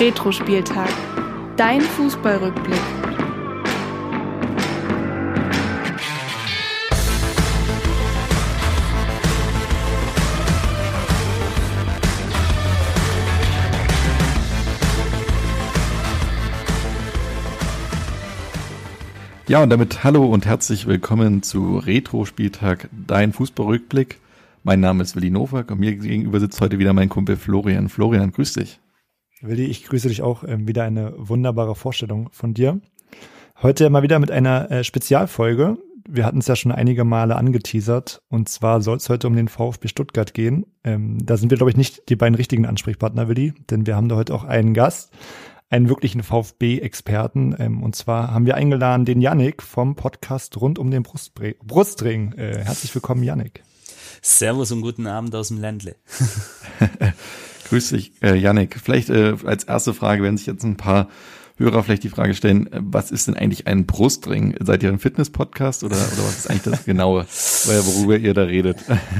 Retro-Spieltag. Dein Fußballrückblick. Ja, und damit hallo und herzlich willkommen zu Retro-Spieltag, dein Fußballrückblick. Mein Name ist Willi Nowak und mir gegenüber sitzt heute wieder mein Kumpel Florian. Florian, grüß dich. Willi, ich grüße dich auch. Ähm, wieder eine wunderbare Vorstellung von dir. Heute mal wieder mit einer äh, Spezialfolge. Wir hatten es ja schon einige Male angeteasert. Und zwar soll es heute um den VfB Stuttgart gehen. Ähm, da sind wir, glaube ich, nicht die beiden richtigen Ansprechpartner, Willi, denn wir haben da heute auch einen Gast einen wirklichen VfB-Experten. Ähm, und zwar haben wir eingeladen den Yannick vom Podcast rund um den Brustbre Brustring. Äh, herzlich willkommen, Yannick. Servus und guten Abend aus dem Ländle. Grüß dich, äh, Yannick. Vielleicht äh, als erste Frage, wenn sich jetzt ein paar Hörer vielleicht die Frage stellen, äh, was ist denn eigentlich ein Brustring? Seid ihr ein Fitness-Podcast oder, oder was ist eigentlich das Genaue, worüber ihr da redet?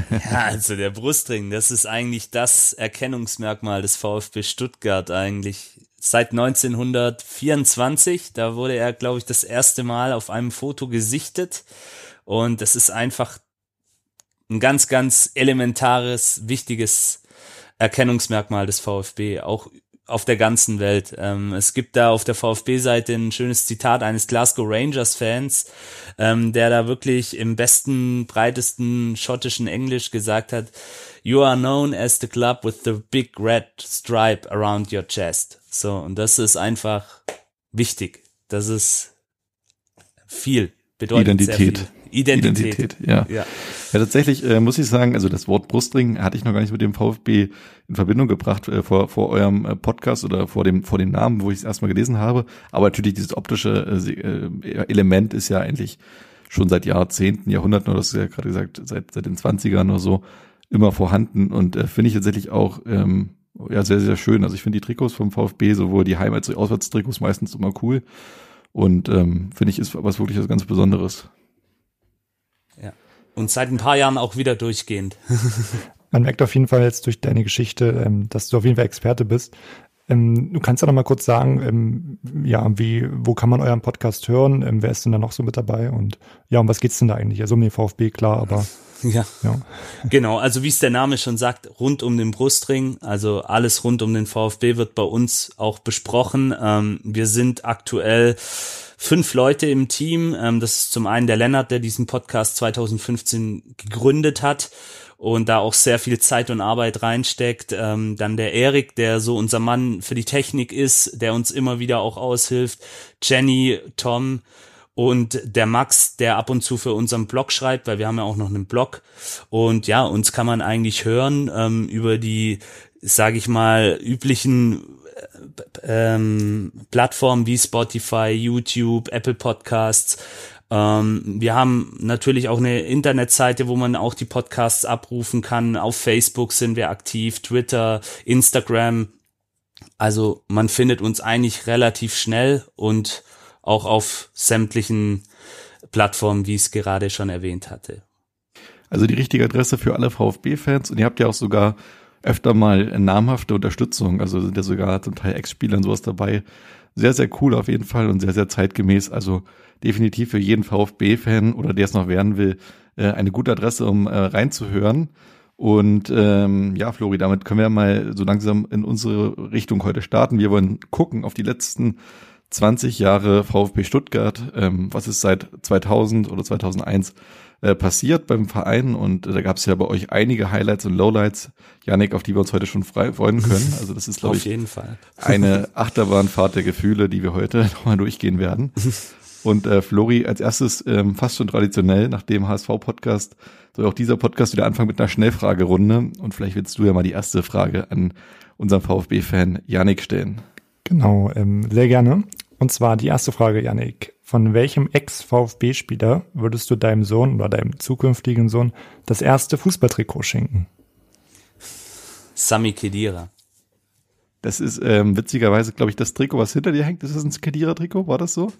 Ja, also der Brustring, das ist eigentlich das Erkennungsmerkmal des VfB Stuttgart eigentlich seit 1924. Da wurde er, glaube ich, das erste Mal auf einem Foto gesichtet. Und das ist einfach ein ganz, ganz elementares, wichtiges Erkennungsmerkmal des VfB, auch auf der ganzen Welt. Ähm, es gibt da auf der VfB-Seite ein schönes Zitat eines Glasgow Rangers-Fans, ähm, der da wirklich im besten, breitesten schottischen Englisch gesagt hat, You are known as the club with the big red stripe around your chest. So, und das ist einfach wichtig. Das ist viel. Bedeutet Identität. Viel. Identität. Identität. ja. ja. Ja, tatsächlich äh, muss ich sagen, also das Wort Brustring hatte ich noch gar nicht mit dem VfB in Verbindung gebracht äh, vor, vor eurem äh, Podcast oder vor dem, vor dem Namen, wo ich es erstmal gelesen habe. Aber natürlich dieses optische äh, äh Element ist ja eigentlich schon seit Jahrzehnten, Jahrhunderten, oder das ist ja gerade gesagt, seit, seit den Zwanzigern oder so, immer vorhanden und äh, finde ich tatsächlich auch ähm, ja sehr, sehr schön. Also ich finde die Trikots vom VfB, sowohl die Heim- als auch die Auswärtstrikots meistens immer cool. Und ähm, finde ich, ist was wirklich was ganz Besonderes. Und seit ein paar Jahren auch wieder durchgehend. Man merkt auf jeden Fall jetzt durch deine Geschichte, ähm, dass du auf jeden Fall Experte bist. Ähm, du kannst ja noch mal kurz sagen, ähm, ja, wie, wo kann man euren Podcast hören? Wer ist denn da noch so mit dabei? Und ja, um was geht's denn da eigentlich? Also um den VfB, klar, aber ja. ja. Genau, also wie es der Name schon sagt, rund um den Brustring, also alles rund um den VfB wird bei uns auch besprochen. Wir sind aktuell fünf Leute im Team. Ähm, das ist zum einen der Lennart, der diesen Podcast 2015 gegründet hat und da auch sehr viel Zeit und Arbeit reinsteckt. Ähm, dann der Erik, der so unser Mann für die Technik ist, der uns immer wieder auch aushilft. Jenny, Tom, und der Max, der ab und zu für unseren Blog schreibt, weil wir haben ja auch noch einen Blog. Und ja, uns kann man eigentlich hören ähm, über die, sage ich mal, üblichen ähm, Plattformen wie Spotify, YouTube, Apple Podcasts. Ähm, wir haben natürlich auch eine Internetseite, wo man auch die Podcasts abrufen kann. Auf Facebook sind wir aktiv, Twitter, Instagram. Also man findet uns eigentlich relativ schnell und auch auf sämtlichen Plattformen, wie ich es gerade schon erwähnt hatte. Also die richtige Adresse für alle VfB-Fans und ihr habt ja auch sogar öfter mal namhafte Unterstützung, also sind ja sogar zum Teil Ex-Spieler und sowas dabei. Sehr, sehr cool auf jeden Fall und sehr, sehr zeitgemäß. Also definitiv für jeden VfB-Fan oder der es noch werden will, äh, eine gute Adresse, um äh, reinzuhören. Und ähm, ja, Flori, damit können wir mal so langsam in unsere Richtung heute starten. Wir wollen gucken auf die letzten 20 Jahre VfB Stuttgart, ähm, was ist seit 2000 oder 2001 äh, passiert beim Verein und äh, da gab es ja bei euch einige Highlights und Lowlights, Janik, auf die wir uns heute schon frei freuen können. Also das ist, glaube ich, jeden Fall. eine Achterbahnfahrt der Gefühle, die wir heute nochmal durchgehen werden. Und äh, Flori, als erstes ähm, fast schon traditionell, nach dem HSV-Podcast, soll auch dieser Podcast wieder anfangen mit einer Schnellfragerunde. Und vielleicht willst du ja mal die erste Frage an unseren VfB-Fan Janik stellen. Genau, ähm, sehr gerne. Und zwar die erste Frage, Janik. Von welchem Ex-VfB-Spieler würdest du deinem Sohn oder deinem zukünftigen Sohn das erste Fußballtrikot schenken? Sami Kedira. Das ist ähm, witzigerweise, glaube ich, das Trikot, was hinter dir hängt. Das ist ein Kedira-Trikot, war das so?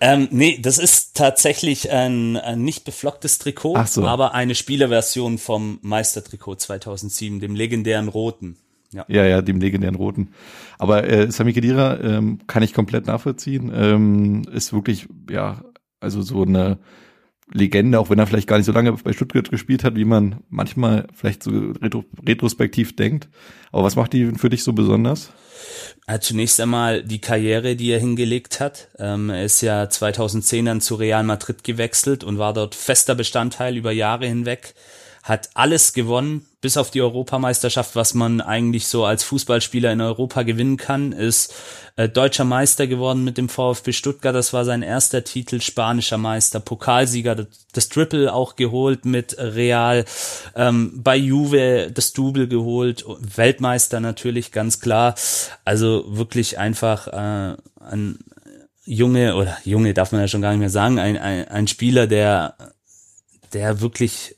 Ähm, nee, das ist tatsächlich ein, ein nicht beflocktes Trikot, so. aber eine Spielerversion vom Meistertrikot 2007, dem legendären roten. Ja, ja, ja dem legendären Roten. Aber äh, Sami Khedira ähm, kann ich komplett nachvollziehen. Ähm, ist wirklich, ja, also so eine Legende, auch wenn er vielleicht gar nicht so lange bei Stuttgart gespielt hat, wie man manchmal vielleicht so retro retrospektiv denkt. Aber was macht die für dich so besonders? Ja, zunächst einmal die Karriere, die er hingelegt hat. Ähm, er ist ja 2010 dann zu Real Madrid gewechselt und war dort fester Bestandteil über Jahre hinweg hat alles gewonnen, bis auf die Europameisterschaft, was man eigentlich so als Fußballspieler in Europa gewinnen kann, ist äh, deutscher Meister geworden mit dem VfB Stuttgart. Das war sein erster Titel, spanischer Meister, Pokalsieger, das, Triple auch geholt mit Real, ähm, bei Juve das Double geholt, Weltmeister natürlich, ganz klar. Also wirklich einfach äh, ein Junge, oder Junge darf man ja schon gar nicht mehr sagen, ein, ein, ein Spieler, der der wirklich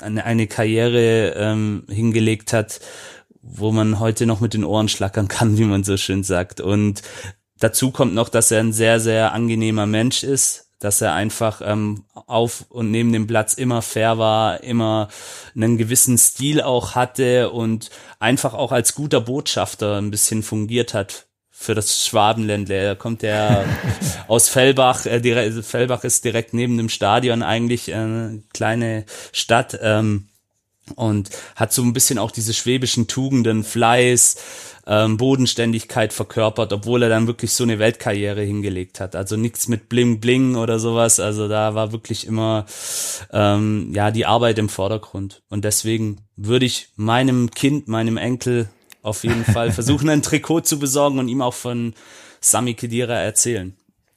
eine, eine Karriere ähm, hingelegt hat, wo man heute noch mit den Ohren schlackern kann, wie man so schön sagt. Und dazu kommt noch, dass er ein sehr, sehr angenehmer Mensch ist, dass er einfach ähm, auf und neben dem Platz immer fair war, immer einen gewissen Stil auch hatte und einfach auch als guter Botschafter ein bisschen fungiert hat für das Schwabenländle. Da kommt er aus Fellbach. Äh, direkt, Fellbach ist direkt neben dem Stadion eigentlich eine äh, kleine Stadt ähm, und hat so ein bisschen auch diese schwäbischen Tugenden, Fleiß, ähm, Bodenständigkeit verkörpert, obwohl er dann wirklich so eine Weltkarriere hingelegt hat. Also nichts mit Bling Bling oder sowas. Also da war wirklich immer ähm, ja die Arbeit im Vordergrund. Und deswegen würde ich meinem Kind, meinem Enkel auf jeden Fall versuchen, ein Trikot zu besorgen und ihm auch von Sami Kedira erzählen.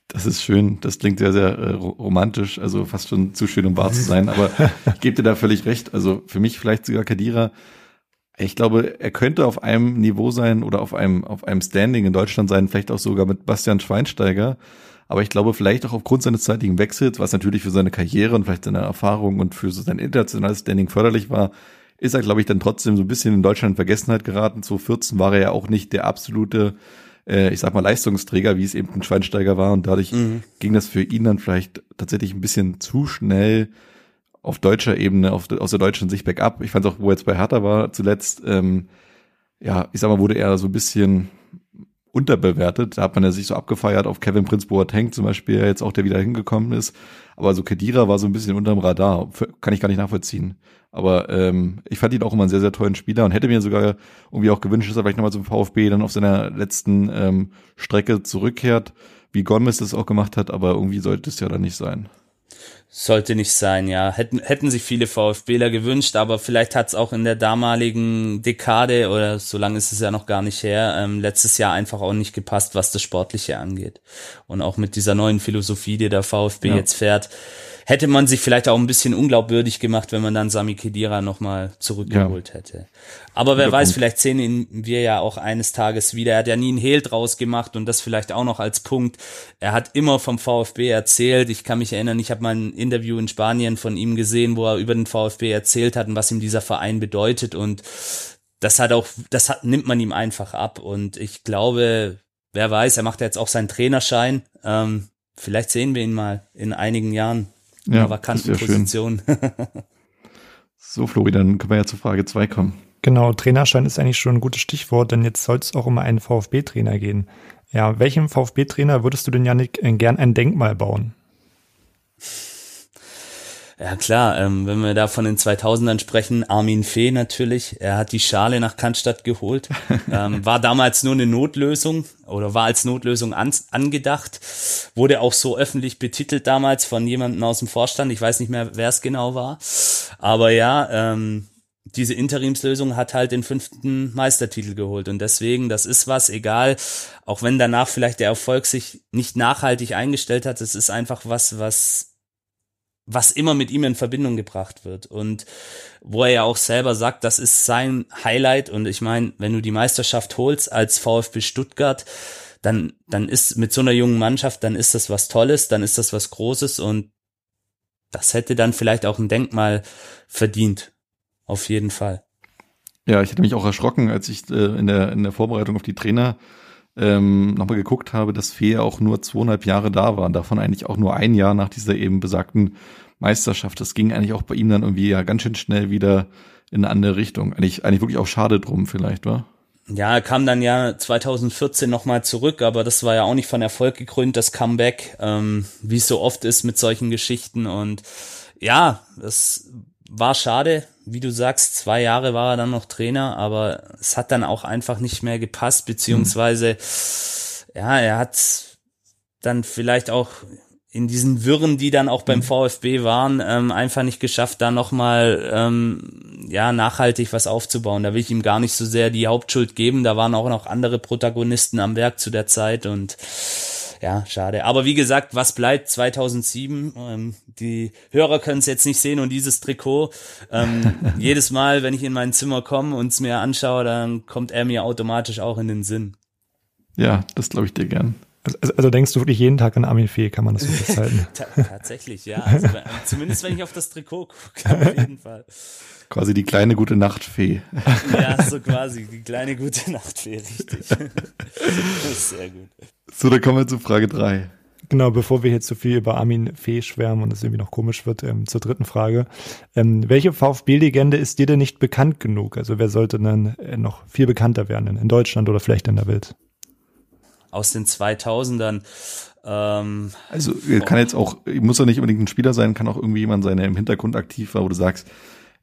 Das ist schön. Das klingt sehr, sehr äh, romantisch, also fast schon zu schön, um wahr zu sein. Aber ich gebe dir da völlig recht. Also für mich vielleicht sogar Kadira. Ich glaube, er könnte auf einem Niveau sein oder auf einem, auf einem Standing in Deutschland sein, vielleicht auch sogar mit Bastian Schweinsteiger. Aber ich glaube, vielleicht auch aufgrund seines zeitigen Wechsels, was natürlich für seine Karriere und vielleicht seine Erfahrung und für sein internationales Standing förderlich war, ist er, glaube ich, dann trotzdem so ein bisschen in Deutschland in Vergessenheit geraten. 2014 war er ja auch nicht der absolute, äh, ich sag mal, Leistungsträger, wie es eben ein Schweinsteiger war. Und dadurch mhm. ging das für ihn dann vielleicht tatsächlich ein bisschen zu schnell auf deutscher Ebene, auf, aus der deutschen Sicht bergab. Ich fand auch, wo er jetzt bei Hertha war zuletzt, ähm, ja, ich sag mal, wurde er so ein bisschen unterbewertet. Da hat man ja sich so abgefeiert auf Kevin Prince Boateng zum Beispiel, jetzt auch der wieder hingekommen ist. Aber so Kedira war so ein bisschen unterm Radar. Kann ich gar nicht nachvollziehen. Aber ähm, ich fand ihn auch immer einen sehr, sehr tollen Spieler und hätte mir sogar irgendwie auch gewünscht, dass er vielleicht nochmal zum VfB dann auf seiner letzten ähm, Strecke zurückkehrt, wie Gomez das auch gemacht hat, aber irgendwie sollte es ja dann nicht sein. Sollte nicht sein, ja. Hätten, hätten sich viele VfBler gewünscht, aber vielleicht hat es auch in der damaligen Dekade, oder so lange ist es ja noch gar nicht her, ähm, letztes Jahr einfach auch nicht gepasst, was das Sportliche angeht. Und auch mit dieser neuen Philosophie, die der VfB ja. jetzt fährt, hätte man sich vielleicht auch ein bisschen unglaubwürdig gemacht, wenn man dann Sami Khedira nochmal zurückgeholt ja. hätte. Aber wer weiß, Punkt. vielleicht sehen ihn wir ja auch eines Tages wieder. Er hat ja nie einen Hehl draus gemacht und das vielleicht auch noch als Punkt. Er hat immer vom VfB erzählt. Ich kann mich erinnern, ich habe mal ein Interview in Spanien von ihm gesehen, wo er über den VfB erzählt hat und was ihm dieser Verein bedeutet und das hat auch, das hat, nimmt man ihm einfach ab und ich glaube, wer weiß, er macht ja jetzt auch seinen Trainerschein. Ähm, vielleicht sehen wir ihn mal in einigen Jahren ja, einer vakanten Position. so, Flori, dann können wir ja zur Frage zwei kommen. Genau, Trainerschein ist eigentlich schon ein gutes Stichwort, denn jetzt soll es auch um einen VfB-Trainer gehen. Ja, welchem VfB-Trainer würdest du denn, Janik, gern ein Denkmal bauen? Ja klar, ähm, wenn wir da von den 2000ern sprechen, Armin Fee natürlich, er hat die Schale nach Cannstatt geholt, ähm, war damals nur eine Notlösung oder war als Notlösung an, angedacht, wurde auch so öffentlich betitelt damals von jemandem aus dem Vorstand, ich weiß nicht mehr, wer es genau war, aber ja, ähm, diese Interimslösung hat halt den fünften Meistertitel geholt und deswegen, das ist was, egal, auch wenn danach vielleicht der Erfolg sich nicht nachhaltig eingestellt hat, es ist einfach was, was was immer mit ihm in Verbindung gebracht wird. Und wo er ja auch selber sagt, das ist sein Highlight. Und ich meine, wenn du die Meisterschaft holst als VfB Stuttgart, dann dann ist mit so einer jungen Mannschaft, dann ist das was Tolles, dann ist das was Großes. Und das hätte dann vielleicht auch ein Denkmal verdient, auf jeden Fall. Ja, ich hätte mich auch erschrocken, als ich äh, in der in der Vorbereitung auf die Trainer ähm, nochmal geguckt habe, dass Fee auch nur zweieinhalb Jahre da war davon eigentlich auch nur ein Jahr nach dieser eben besagten Meisterschaft. Das ging eigentlich auch bei ihm dann irgendwie ja ganz schön schnell wieder in eine andere Richtung. Eigentlich, eigentlich wirklich auch schade drum vielleicht, war? ja, er kam dann ja 2014 nochmal zurück, aber das war ja auch nicht von Erfolg gekrönt, das Comeback, ähm, wie es so oft ist mit solchen Geschichten. Und ja, das war schade. Wie du sagst, zwei Jahre war er dann noch Trainer, aber es hat dann auch einfach nicht mehr gepasst, beziehungsweise, ja, er hat dann vielleicht auch in diesen Wirren, die dann auch beim mhm. VfB waren, ähm, einfach nicht geschafft, da nochmal ähm, ja, nachhaltig was aufzubauen. Da will ich ihm gar nicht so sehr die Hauptschuld geben. Da waren auch noch andere Protagonisten am Werk zu der Zeit und ja, schade. Aber wie gesagt, was bleibt 2007? Ähm, die Hörer können es jetzt nicht sehen und dieses Trikot. Ähm, jedes Mal, wenn ich in mein Zimmer komme und es mir anschaue, dann kommt er mir automatisch auch in den Sinn. Ja, das glaube ich dir gern. Also, also, denkst du wirklich jeden Tag an Armin Fee, kann man das so festhalten? Tatsächlich, ja. Also, zumindest wenn ich auf das Trikot gucke, auf jeden Fall. Quasi die kleine gute Nachtfee. Ja, so quasi, die kleine gute Nachtfee, richtig. Das ist sehr gut. So, dann kommen wir zu Frage drei. Genau, bevor wir jetzt zu so viel über Armin Fee schwärmen und es irgendwie noch komisch wird, ähm, zur dritten Frage. Ähm, welche VfB-Legende ist dir denn nicht bekannt genug? Also wer sollte dann äh, noch viel bekannter werden in Deutschland oder vielleicht in der Welt? aus den 2000ern. Ähm, also kann jetzt auch, muss ja nicht unbedingt ein Spieler sein, kann auch irgendwie jemand sein, der im Hintergrund aktiv war, wo du sagst,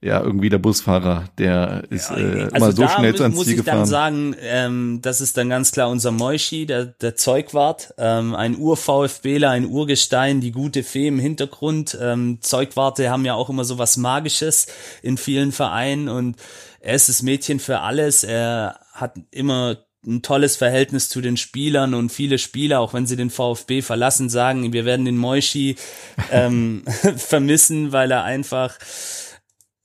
ja, irgendwie der Busfahrer, der ist äh, also immer so schnell ans muss Ziel ich gefahren. dann sagen, ähm, das ist dann ganz klar unser Moischi, der, der Zeugwart, ähm, ein Ur-VfBler, ein Urgestein, die gute Fee im Hintergrund. Ähm, Zeugwarte haben ja auch immer so was Magisches in vielen Vereinen und er ist das Mädchen für alles. Er hat immer ein tolles Verhältnis zu den Spielern und viele Spieler, auch wenn sie den VfB verlassen, sagen, wir werden den Moischi ähm, vermissen, weil er einfach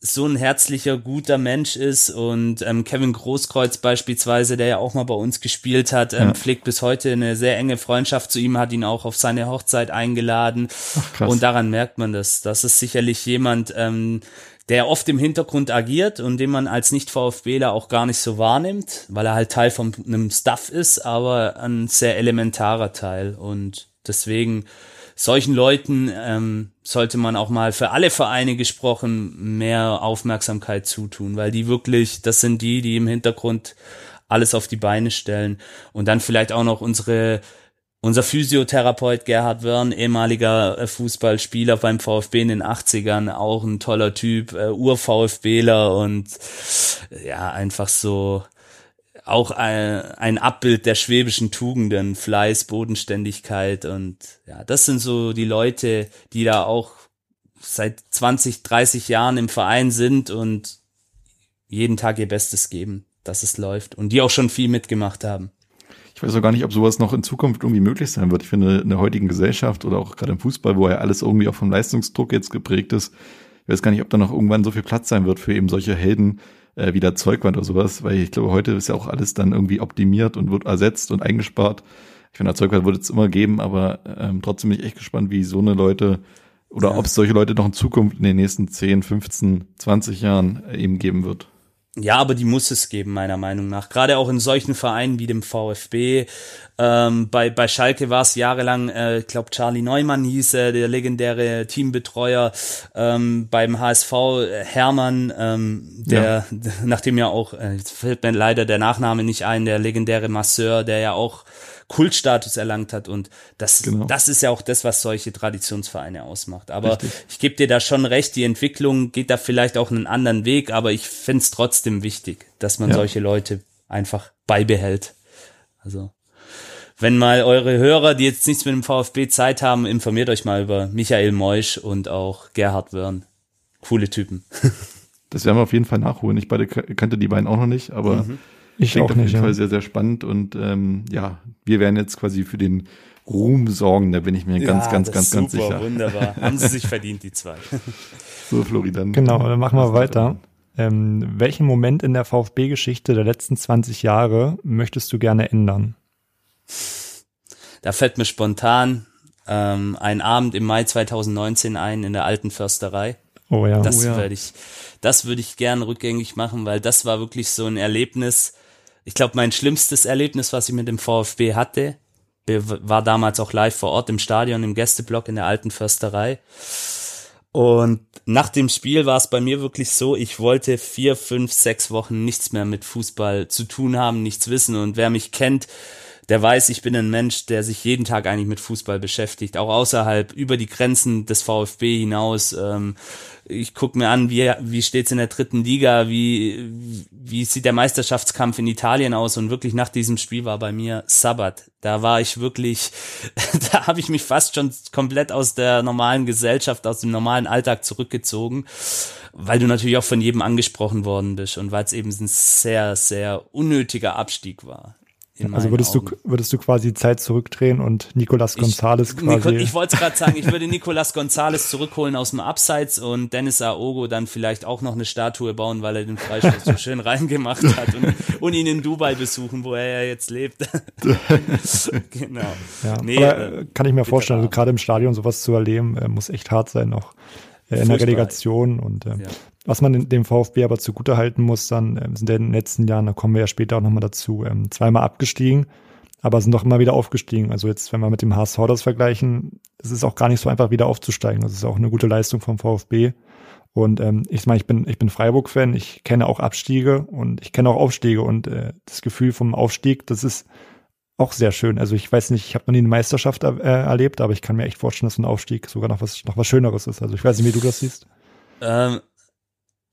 so ein herzlicher, guter Mensch ist und ähm, Kevin Großkreuz beispielsweise, der ja auch mal bei uns gespielt hat, ähm, ja. pflegt bis heute eine sehr enge Freundschaft zu ihm, hat ihn auch auf seine Hochzeit eingeladen Ach, und daran merkt man das. Das ist sicherlich jemand, ähm, der oft im Hintergrund agiert und den man als Nicht-VfBler auch gar nicht so wahrnimmt, weil er halt Teil von einem Stuff ist, aber ein sehr elementarer Teil. Und deswegen solchen Leuten ähm, sollte man auch mal für alle Vereine gesprochen mehr Aufmerksamkeit zutun, weil die wirklich, das sind die, die im Hintergrund alles auf die Beine stellen. Und dann vielleicht auch noch unsere unser Physiotherapeut Gerhard Wörn, ehemaliger äh, Fußballspieler beim VfB in den 80ern, auch ein toller Typ, äh, Ur-VfBler und ja, einfach so auch ein, ein Abbild der schwäbischen Tugenden, Fleiß, Bodenständigkeit und ja, das sind so die Leute, die da auch seit 20, 30 Jahren im Verein sind und jeden Tag ihr Bestes geben, dass es läuft und die auch schon viel mitgemacht haben ich weiß auch gar nicht, ob sowas noch in Zukunft irgendwie möglich sein wird. Ich finde, in der heutigen Gesellschaft oder auch gerade im Fußball, wo ja alles irgendwie auch vom Leistungsdruck jetzt geprägt ist, ich weiß gar nicht, ob da noch irgendwann so viel Platz sein wird für eben solche Helden äh, wie der Zeugwand oder sowas, weil ich glaube, heute ist ja auch alles dann irgendwie optimiert und wird ersetzt und eingespart. Ich finde, Zeugwand wird es immer geben, aber ähm, trotzdem bin ich echt gespannt, wie so eine Leute oder ja. ob es solche Leute noch in Zukunft in den nächsten 10, 15, 20 Jahren äh, eben geben wird. Ja, aber die muss es geben, meiner Meinung nach. Gerade auch in solchen Vereinen wie dem VfB. Ähm, bei, bei Schalke war es jahrelang, äh, ich glaube, Charlie Neumann hieß er, der legendäre Teambetreuer. Ähm, beim HSV äh, Hermann, ähm, der, ja. nachdem ja auch, äh, jetzt fällt mir leider der Nachname nicht ein, der legendäre Masseur, der ja auch Kultstatus erlangt hat. Und das, genau. das ist ja auch das, was solche Traditionsvereine ausmacht. Aber Richtig. ich gebe dir da schon recht, die Entwicklung geht da vielleicht auch einen anderen Weg, aber ich finde es trotzdem wichtig, dass man ja. solche Leute einfach beibehält. Also wenn mal eure Hörer, die jetzt nichts mit dem VfB Zeit haben, informiert euch mal über Michael Meusch und auch Gerhard Wörn. Coole Typen. Das werden wir auf jeden Fall nachholen. Ich beide kannte die beiden auch noch nicht, aber mhm. Ich auch auf jeden nicht, Fall ja. sehr, sehr spannend und ähm, ja, wir werden jetzt quasi für den Ruhm sorgen, da bin ich mir ganz, ja, ganz, ganz, super, ganz sicher. Wunderbar, haben sie sich verdient, die zwei. so, Flori, dann. Genau, dann machen wir weiter. Ähm, welchen Moment in der VfB-Geschichte der letzten 20 Jahre möchtest du gerne ändern? Da fällt mir spontan ähm, ein Abend im Mai 2019 ein in der alten Försterei. Oh ja. Das oh ja. würde ich, das würde ich gern rückgängig machen, weil das war wirklich so ein Erlebnis, ich glaube, mein schlimmstes Erlebnis, was ich mit dem VfB hatte, war damals auch live vor Ort im Stadion, im Gästeblock in der alten Försterei. Und nach dem Spiel war es bei mir wirklich so, ich wollte vier, fünf, sechs Wochen nichts mehr mit Fußball zu tun haben, nichts wissen. Und wer mich kennt, der weiß, ich bin ein Mensch, der sich jeden Tag eigentlich mit Fußball beschäftigt, auch außerhalb, über die Grenzen des VfB hinaus. Ähm, ich gucke mir an, wie, wie steht's in der dritten Liga, wie, wie sieht der Meisterschaftskampf in Italien aus und wirklich nach diesem Spiel war bei mir Sabbat. Da war ich wirklich, da habe ich mich fast schon komplett aus der normalen Gesellschaft, aus dem normalen Alltag zurückgezogen, weil du natürlich auch von jedem angesprochen worden bist und weil es eben ein sehr, sehr unnötiger Abstieg war also würdest Augen. du würdest du quasi Zeit zurückdrehen und Nicolas Gonzalez quasi. Nico, ich wollte es gerade sagen, ich würde Nicolas Gonzalez zurückholen aus dem Abseits und Dennis Aogo dann vielleicht auch noch eine Statue bauen, weil er den Freistoß so schön reingemacht hat und, und, ihn in Dubai besuchen, wo er ja jetzt lebt. genau. Ja, nee, äh, kann ich mir vorstellen, also gerade im Stadion sowas zu erleben, äh, muss echt hart sein noch äh, in der Relegation und äh, ja. Was man dem VfB aber zugute halten muss, dann ähm, sind in den letzten Jahren, da kommen wir ja später auch nochmal dazu, ähm, zweimal abgestiegen, aber sind doch immer wieder aufgestiegen. Also jetzt, wenn wir mit dem HSV das vergleichen, es ist auch gar nicht so einfach wieder aufzusteigen. Das ist auch eine gute Leistung vom VfB. Und ähm, ich meine, ich bin, ich bin Freiburg-Fan, ich kenne auch Abstiege und ich kenne auch Aufstiege und äh, das Gefühl vom Aufstieg, das ist auch sehr schön. Also ich weiß nicht, ich habe noch nie eine Meisterschaft äh, erlebt, aber ich kann mir echt vorstellen, dass ein Aufstieg sogar noch was, noch was Schöneres ist. Also ich weiß nicht, wie du das siehst. Ähm,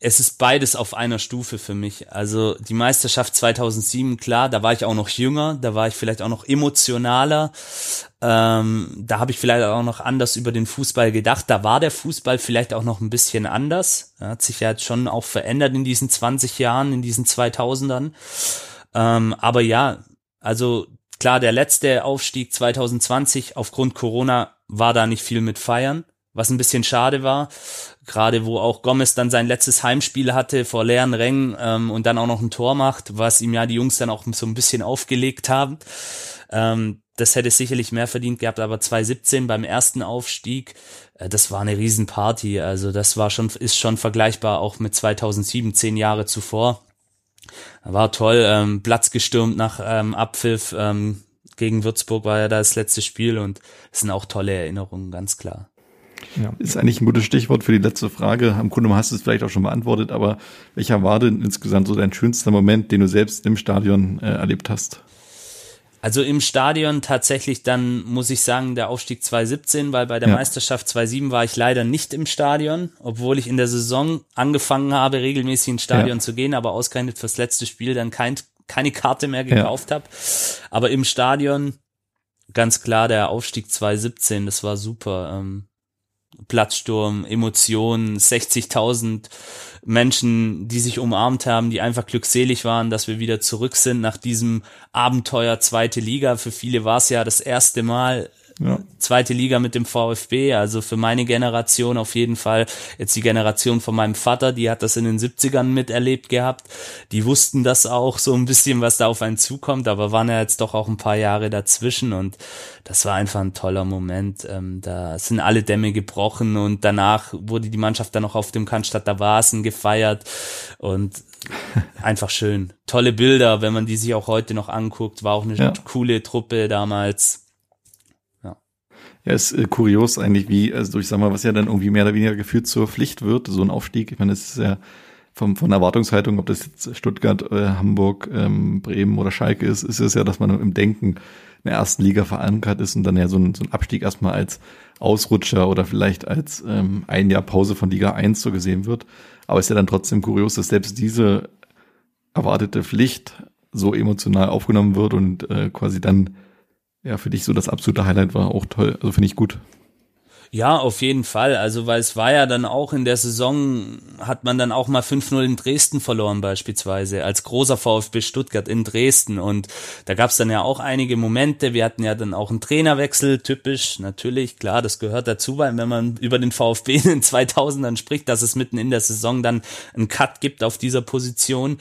es ist beides auf einer Stufe für mich. Also die Meisterschaft 2007, klar, da war ich auch noch jünger, da war ich vielleicht auch noch emotionaler. Ähm, da habe ich vielleicht auch noch anders über den Fußball gedacht. Da war der Fußball vielleicht auch noch ein bisschen anders. Er hat sich ja jetzt schon auch verändert in diesen 20 Jahren, in diesen 2000ern. Ähm, aber ja, also klar, der letzte Aufstieg 2020 aufgrund Corona war da nicht viel mit feiern was ein bisschen schade war. Gerade wo auch Gomez dann sein letztes Heimspiel hatte vor leeren Rängen ähm, und dann auch noch ein Tor macht, was ihm ja die Jungs dann auch so ein bisschen aufgelegt haben. Ähm, das hätte sicherlich mehr verdient gehabt, aber 2017 beim ersten Aufstieg, äh, das war eine Riesenparty. Also das war schon, ist schon vergleichbar auch mit 2007, zehn Jahre zuvor. War toll, ähm, Platz gestürmt nach ähm, Abpfiff ähm, gegen Würzburg war ja das letzte Spiel und es sind auch tolle Erinnerungen, ganz klar. Ja. Ist eigentlich ein gutes Stichwort für die letzte Frage. Am Grunde hast du es vielleicht auch schon beantwortet, aber welcher war denn insgesamt so dein schönster Moment, den du selbst im Stadion äh, erlebt hast? Also im Stadion tatsächlich dann muss ich sagen der Aufstieg 2017, weil bei der ja. Meisterschaft 2007 war ich leider nicht im Stadion, obwohl ich in der Saison angefangen habe regelmäßig ins Stadion ja. zu gehen, aber ausgerechnet fürs letzte Spiel dann kein, keine Karte mehr gekauft ja. habe. Aber im Stadion ganz klar der Aufstieg 2017, das war super. Ähm, Platzsturm, Emotionen, 60.000 Menschen, die sich umarmt haben, die einfach glückselig waren, dass wir wieder zurück sind nach diesem Abenteuer zweite Liga. Für viele war es ja das erste Mal ja. Zweite Liga mit dem VfB, also für meine Generation auf jeden Fall. Jetzt die Generation von meinem Vater, die hat das in den 70ern miterlebt gehabt. Die wussten das auch so ein bisschen, was da auf einen zukommt, aber waren ja jetzt doch auch ein paar Jahre dazwischen und das war einfach ein toller Moment. Ähm, da sind alle Dämme gebrochen und danach wurde die Mannschaft dann noch auf dem Cannstatter Vasen gefeiert und einfach schön. Tolle Bilder, wenn man die sich auch heute noch anguckt, war auch eine ja. coole Truppe damals. Ja, ist äh, kurios eigentlich, wie, also ich sag mal, was ja dann irgendwie mehr oder weniger gefühlt zur Pflicht wird, so ein Aufstieg. Ich meine, es ist ja vom, von Erwartungshaltung, ob das jetzt Stuttgart, äh, Hamburg, ähm, Bremen oder Schalke ist, ist es ja, dass man im Denken in der ersten Liga verankert ist und dann ja so ein, so ein Abstieg erstmal als Ausrutscher oder vielleicht als ähm, ein Jahr Pause von Liga 1 so gesehen wird. Aber es ist ja dann trotzdem kurios, dass selbst diese erwartete Pflicht so emotional aufgenommen wird und äh, quasi dann ja für dich so das absolute Highlight war. Auch toll. Also finde ich gut. Ja, auf jeden Fall. Also, weil es war ja dann auch in der Saison, hat man dann auch mal 5-0 in Dresden verloren beispielsweise, als großer VfB Stuttgart in Dresden. Und da gab es dann ja auch einige Momente. Wir hatten ja dann auch einen Trainerwechsel, typisch, natürlich, klar, das gehört dazu, weil wenn man über den VfB in den 2000ern spricht, dass es mitten in der Saison dann einen Cut gibt auf dieser Position.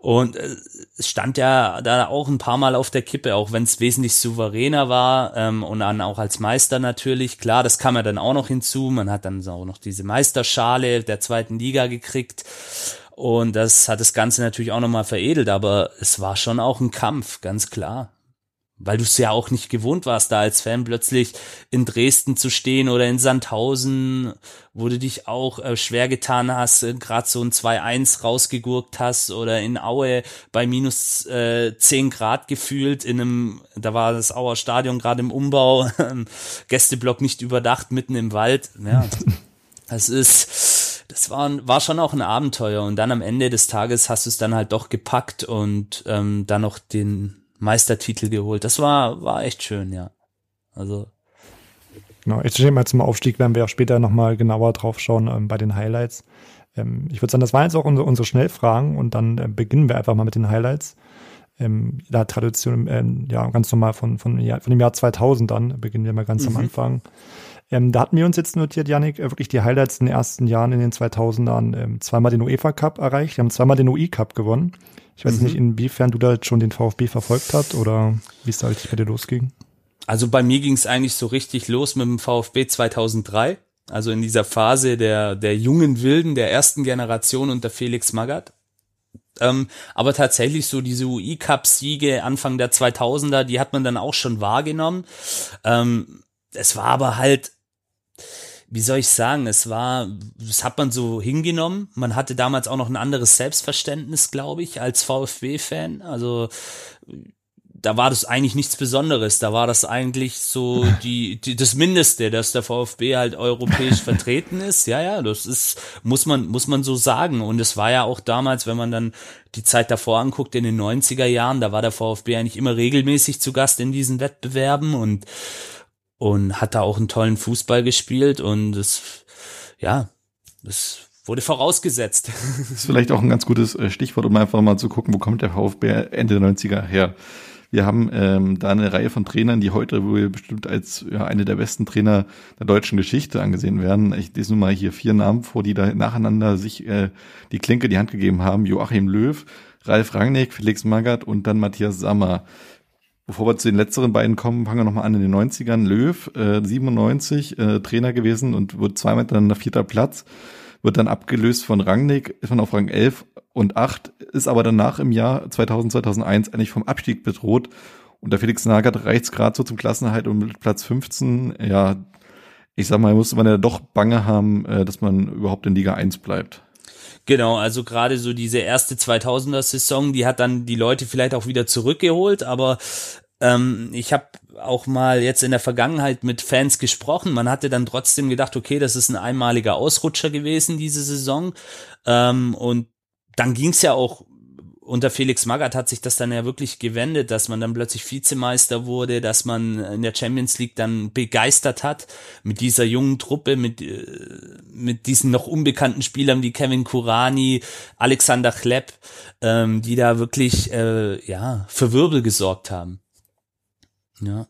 Und äh, es stand ja da auch ein paar Mal auf der Kippe, auch wenn es wesentlich souveräner war ähm, und dann auch als Meister natürlich. Klar, das kam ja dann auch noch hinzu. Man hat dann auch noch diese Meisterschale der zweiten Liga gekriegt. Und das hat das Ganze natürlich auch nochmal veredelt, aber es war schon auch ein Kampf, ganz klar. Weil du es ja auch nicht gewohnt warst, da als Fan plötzlich in Dresden zu stehen oder in Sandhausen, wo du dich auch äh, schwer getan hast, äh, gerade so ein 2-1 rausgegurkt hast oder in Aue bei minus äh, 10 Grad gefühlt in einem, da war das Auer Stadion gerade im Umbau, Gästeblock nicht überdacht, mitten im Wald. Ja, das ist, das war, war schon auch ein Abenteuer und dann am Ende des Tages hast du es dann halt doch gepackt und ähm, dann noch den Meistertitel geholt. Das war, war echt schön, ja. Also. Genau, ich denke mal zum Aufstieg werden wir auch später nochmal genauer drauf schauen ähm, bei den Highlights. Ähm, ich würde sagen, das waren jetzt auch unsere, unsere Schnellfragen und dann äh, beginnen wir einfach mal mit den Highlights. Ähm, da Tradition, ähm, ja, ganz normal von, von, von dem Jahr 2000 dann, beginnen wir mal ganz mhm. am Anfang. Ähm, da hatten wir uns jetzt notiert, Janik, äh, wirklich die Highlights in den ersten Jahren in den 2000ern. Ähm, zweimal den UEFA Cup erreicht, wir haben zweimal den UI Cup gewonnen. Ich weiß mhm. nicht, inwiefern du da schon den VfB verfolgt hast oder wie es da richtig bei dir losging. Also bei mir ging es eigentlich so richtig los mit dem VfB 2003. Also in dieser Phase der, der jungen Wilden, der ersten Generation unter Felix Magath. Ähm, aber tatsächlich so diese UI-Cup-Siege Anfang der 2000er, die hat man dann auch schon wahrgenommen. Ähm, es war aber halt wie soll ich sagen, es war, das hat man so hingenommen. Man hatte damals auch noch ein anderes Selbstverständnis, glaube ich, als VfB-Fan. Also da war das eigentlich nichts Besonderes. Da war das eigentlich so die, die das Mindeste, dass der VfB halt europäisch vertreten ist. Ja, ja, das ist muss man muss man so sagen. Und es war ja auch damals, wenn man dann die Zeit davor anguckt in den 90er Jahren, da war der VfB eigentlich immer regelmäßig zu Gast in diesen Wettbewerben und und hat da auch einen tollen Fußball gespielt und es, ja, es wurde vorausgesetzt. Das ist vielleicht auch ein ganz gutes äh, Stichwort, um einfach mal zu gucken, wo kommt der VfB Ende der 90er her. Wir haben ähm, da eine Reihe von Trainern, die heute wohl bestimmt als ja, eine der besten Trainer der deutschen Geschichte angesehen werden. Ich lese nur mal hier vier Namen vor, die da nacheinander sich äh, die Klinke die Hand gegeben haben. Joachim Löw, Ralf Rangnick, Felix Magath und dann Matthias Sammer. Bevor wir zu den letzteren beiden kommen, fangen wir nochmal an in den 90ern. Löw, äh, 97, äh, Trainer gewesen und wird zweimal dann vierter Platz, wird dann abgelöst von Rangnick, ist man auf Rang 11 und 8, ist aber danach im Jahr 2000, 2001 eigentlich vom Abstieg bedroht. Und der Felix Nagert reicht's gerade so zum Klassenhalt und mit Platz 15, ja, ich sag mal, musste man ja doch bange haben, äh, dass man überhaupt in Liga 1 bleibt. Genau, also gerade so diese erste 2000er Saison, die hat dann die Leute vielleicht auch wieder zurückgeholt, aber ähm, ich habe auch mal jetzt in der Vergangenheit mit Fans gesprochen. Man hatte dann trotzdem gedacht, okay, das ist ein einmaliger Ausrutscher gewesen diese Saison. Ähm, und dann ging es ja auch unter Felix Magath hat sich das dann ja wirklich gewendet, dass man dann plötzlich Vizemeister wurde, dass man in der Champions League dann begeistert hat mit dieser jungen Truppe, mit, äh, mit diesen noch unbekannten Spielern wie Kevin Kurani, Alexander Klepp, ähm, die da wirklich äh, ja für Wirbel gesorgt haben. Ja.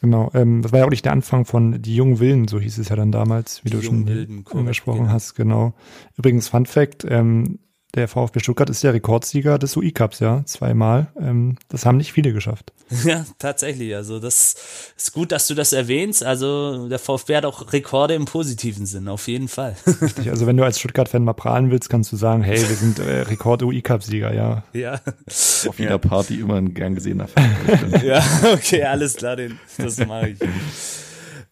Genau, ähm, das war ja auch nicht der Anfang von Die jungen Wilden, so hieß es ja dann damals, wie die du schon Wilden, angesprochen genau. hast, genau. Übrigens, Fun Fact, ähm, der VfB Stuttgart ist der Rekordsieger des UI-Cups, ja, zweimal. Ähm, das haben nicht viele geschafft. Ja, tatsächlich. Also das ist gut, dass du das erwähnst. Also der VfB hat auch Rekorde im positiven Sinn, auf jeden Fall. Richtig, also wenn du als Stuttgart-Fan mal prahlen willst, kannst du sagen, hey, wir sind äh, Rekord-UI-Cup-Sieger, ja. Ja. Auf jeder ja. Party immer ein gern gesehener Fan. ja, okay, alles klar, den, das mache ich.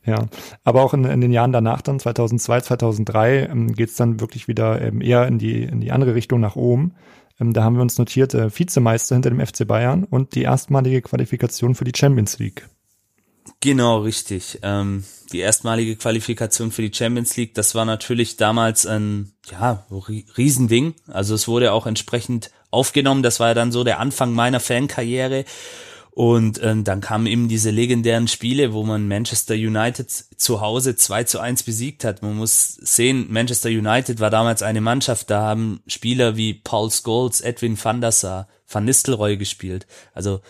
Ja, aber auch in, in, den Jahren danach, dann 2002, 2003, ähm, geht es dann wirklich wieder ähm, eher in die, in die andere Richtung nach oben. Ähm, da haben wir uns notiert, äh, Vizemeister hinter dem FC Bayern und die erstmalige Qualifikation für die Champions League. Genau, richtig. Ähm, die erstmalige Qualifikation für die Champions League, das war natürlich damals ein ja, Riesending. Also es wurde auch entsprechend aufgenommen. Das war ja dann so der Anfang meiner Fankarriere. Und ähm, dann kamen eben diese legendären Spiele, wo man Manchester United zu Hause 2 zu 1 besiegt hat. Man muss sehen, Manchester United war damals eine Mannschaft, da haben Spieler wie Paul Scholes, Edwin van der Sar, Van Nistelrooy gespielt. Also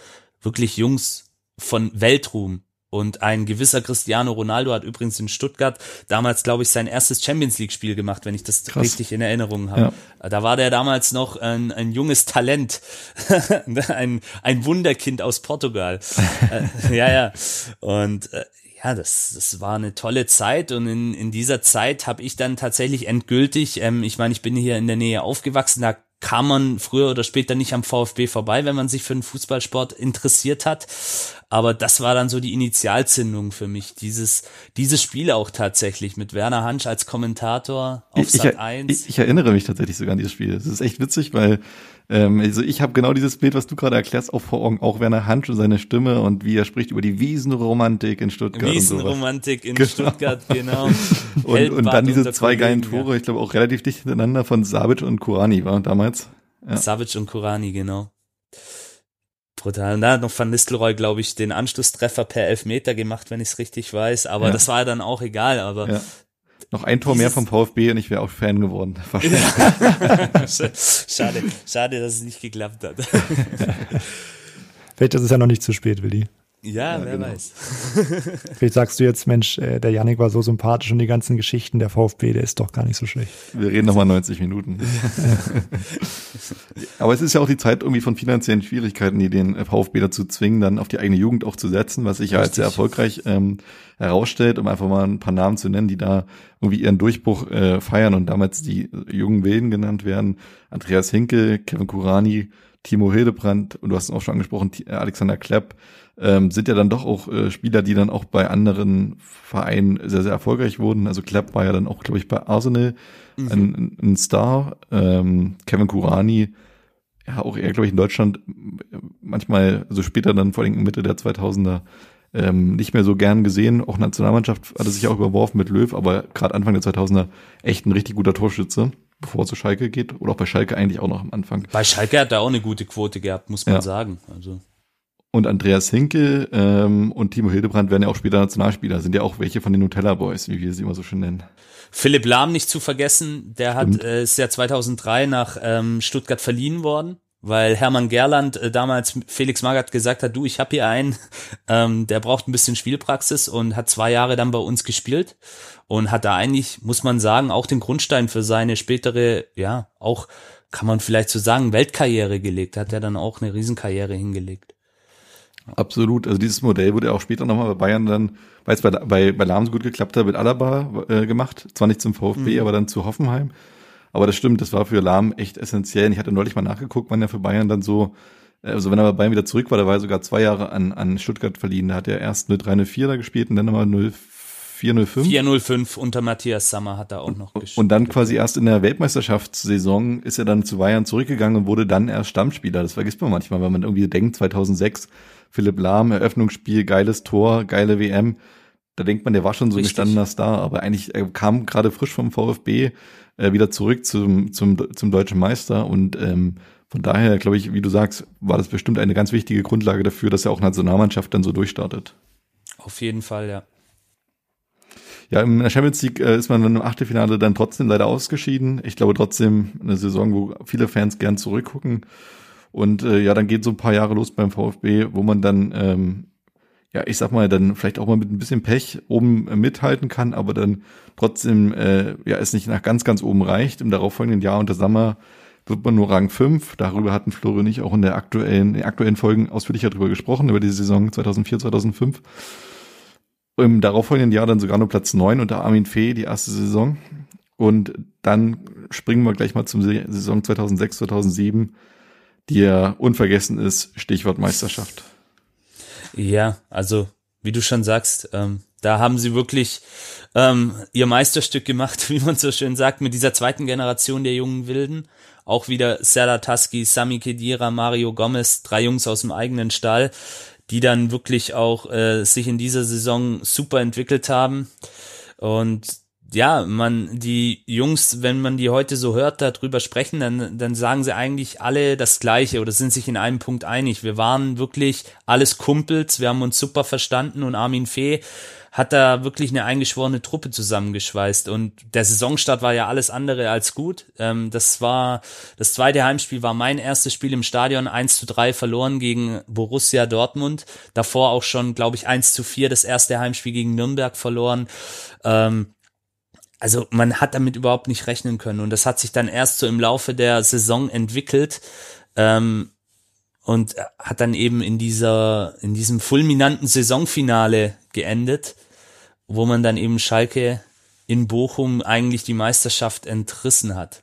wirklich Jungs von Weltruhm. Und ein gewisser Cristiano Ronaldo hat übrigens in Stuttgart damals, glaube ich, sein erstes Champions League-Spiel gemacht, wenn ich das Krass. richtig in Erinnerung habe. Ja. Da war der damals noch ein, ein junges Talent, ein, ein Wunderkind aus Portugal. Äh, ja, ja. Und äh, ja, das, das war eine tolle Zeit und in, in dieser Zeit habe ich dann tatsächlich endgültig, ähm, ich meine, ich bin hier in der Nähe aufgewachsen, da kam man früher oder später nicht am VfB vorbei, wenn man sich für den Fußballsport interessiert hat. Aber das war dann so die Initialzündung für mich. Dieses, dieses Spiel auch tatsächlich mit Werner Hansch als Kommentator auf Sat 1. Ich, ich, erinnere mich tatsächlich sogar an dieses Spiel. Das ist echt witzig, weil ähm, also ich habe genau dieses Bild, was du gerade erklärst, auch vor Augen. Auch Werner Hansch und seine Stimme und wie er spricht über die Wiesenromantik in Stuttgart. Wiesenromantik in genau. Stuttgart, genau. und, und dann diese zwei geilen Tore, ja. ich glaube auch relativ dicht hintereinander von Sabic und Kurani war damals. Ja. Savic und Kurani, genau. Brutal. Und da hat noch Van Nistelrooy, glaube ich, den Anschlusstreffer per Elfmeter gemacht, wenn ich es richtig weiß. Aber ja. das war dann auch egal. Aber ja. Noch ein Tor mehr vom VfB und ich wäre auch Fan geworden. schade, schade, dass es nicht geklappt hat. Vielleicht ist es ja noch nicht zu spät, Willi. Ja, ja wer genau. weiß. Vielleicht sagst du jetzt, Mensch, äh, der Yannick war so sympathisch und die ganzen Geschichten der VfB, der ist doch gar nicht so schlecht. Wir reden nochmal 90 Minuten. Aber es ist ja auch die Zeit irgendwie von finanziellen Schwierigkeiten, die den VfB dazu zwingen, dann auf die eigene Jugend auch zu setzen, was sich ja als sehr erfolgreich ähm, herausstellt, um einfach mal ein paar Namen zu nennen, die da irgendwie ihren Durchbruch äh, feiern und damals die jungen Wilden genannt werden. Andreas Hinkel, Kevin Kurani, Timo Hildebrand und du hast es auch schon angesprochen, Alexander Klepp, ähm, sind ja dann doch auch äh, Spieler, die dann auch bei anderen Vereinen sehr, sehr erfolgreich wurden. Also Klepp war ja dann auch, glaube ich, bei Arsenal mhm. ein, ein, Star. Ähm, Kevin Kurani, ja, auch eher, glaube ich, in Deutschland manchmal, so also später dann vor allem Mitte der 2000er, ähm, nicht mehr so gern gesehen. Auch Nationalmannschaft hatte sich auch überworfen mit Löw, aber gerade Anfang der 2000er echt ein richtig guter Torschütze bevor er zu Schalke geht. Oder auch bei Schalke eigentlich auch noch am Anfang. Bei Schalke hat er auch eine gute Quote gehabt, muss man ja. sagen. Also und Andreas Hinke ähm, und Timo Hildebrand werden ja auch später Nationalspieler, sind ja auch welche von den Nutella Boys, wie wir sie immer so schön nennen. Philipp Lahm nicht zu vergessen, der hat äh, ist ja 2003 nach ähm, Stuttgart verliehen worden, weil Hermann Gerland äh, damals Felix Magath gesagt hat, du, ich habe hier einen, ähm, der braucht ein bisschen Spielpraxis und hat zwei Jahre dann bei uns gespielt und hat da eigentlich, muss man sagen, auch den Grundstein für seine spätere, ja, auch kann man vielleicht so sagen, Weltkarriere gelegt, hat er dann auch eine Riesenkarriere hingelegt. Absolut. Also dieses Modell wurde auch später nochmal bei Bayern dann, weil es bei, bei, bei Lahm so gut geklappt hat, mit Alaba äh, gemacht. Zwar nicht zum VfB, mhm. aber dann zu Hoffenheim. Aber das stimmt, das war für Lahm echt essentiell. Ich hatte neulich mal nachgeguckt, wann er für Bayern dann so, äh, also wenn er bei Bayern wieder zurück war, da war er sogar zwei Jahre an, an Stuttgart verliehen. Da hat er erst 03, 04 da gespielt und dann nochmal 0405. 405 unter Matthias Sammer hat er auch noch gespielt. Und dann quasi erst in der Weltmeisterschaftssaison ist er dann zu Bayern zurückgegangen und wurde dann erst Stammspieler. Das vergisst man manchmal, wenn man irgendwie denkt, 2006 Philipp Lahm, Eröffnungsspiel, geiles Tor, geile WM. Da denkt man, der war schon so ein gestandener Star, aber eigentlich er kam gerade frisch vom VfB äh, wieder zurück zum, zum, zum deutschen Meister und ähm, von daher, glaube ich, wie du sagst, war das bestimmt eine ganz wichtige Grundlage dafür, dass er auch Nationalmannschaft dann so durchstartet. Auf jeden Fall, ja. Ja, im Champions League äh, ist man dann im Achtelfinale dann trotzdem leider ausgeschieden. Ich glaube trotzdem eine Saison, wo viele Fans gern zurückgucken. Und äh, ja, dann geht so ein paar Jahre los beim VfB, wo man dann, ähm, ja, ich sag mal, dann vielleicht auch mal mit ein bisschen Pech oben äh, mithalten kann, aber dann trotzdem, äh, ja, es nicht nach ganz, ganz oben reicht. Im darauffolgenden Jahr unter Sommer wird man nur Rang 5. Darüber hatten Florian und ich auch in der aktuellen, in aktuellen Folgen ausführlicher darüber gesprochen, über die Saison 2004, 2005. Im darauffolgenden Jahr dann sogar nur Platz 9 unter Armin Fee, die erste Saison. Und dann springen wir gleich mal zum Saison 2006, 2007 die ja unvergessen ist, Stichwort Meisterschaft. Ja, also wie du schon sagst, ähm, da haben sie wirklich ähm, ihr Meisterstück gemacht, wie man so schön sagt, mit dieser zweiten Generation der jungen Wilden. Auch wieder Serdar Taski, Sami Kedira, Mario Gomez, drei Jungs aus dem eigenen Stall, die dann wirklich auch äh, sich in dieser Saison super entwickelt haben. Und ja, man, die Jungs, wenn man die heute so hört, darüber sprechen, dann, dann sagen sie eigentlich alle das Gleiche oder sind sich in einem Punkt einig. Wir waren wirklich alles Kumpels, wir haben uns super verstanden und Armin Fee hat da wirklich eine eingeschworene Truppe zusammengeschweißt und der Saisonstart war ja alles andere als gut. Ähm, das war, das zweite Heimspiel war mein erstes Spiel im Stadion, 1 zu 3 verloren gegen Borussia Dortmund. Davor auch schon, glaube ich, 1 zu 4 das erste Heimspiel gegen Nürnberg verloren. Ähm, also man hat damit überhaupt nicht rechnen können. Und das hat sich dann erst so im Laufe der Saison entwickelt ähm, und hat dann eben in dieser, in diesem fulminanten Saisonfinale geendet, wo man dann eben Schalke in Bochum eigentlich die Meisterschaft entrissen hat.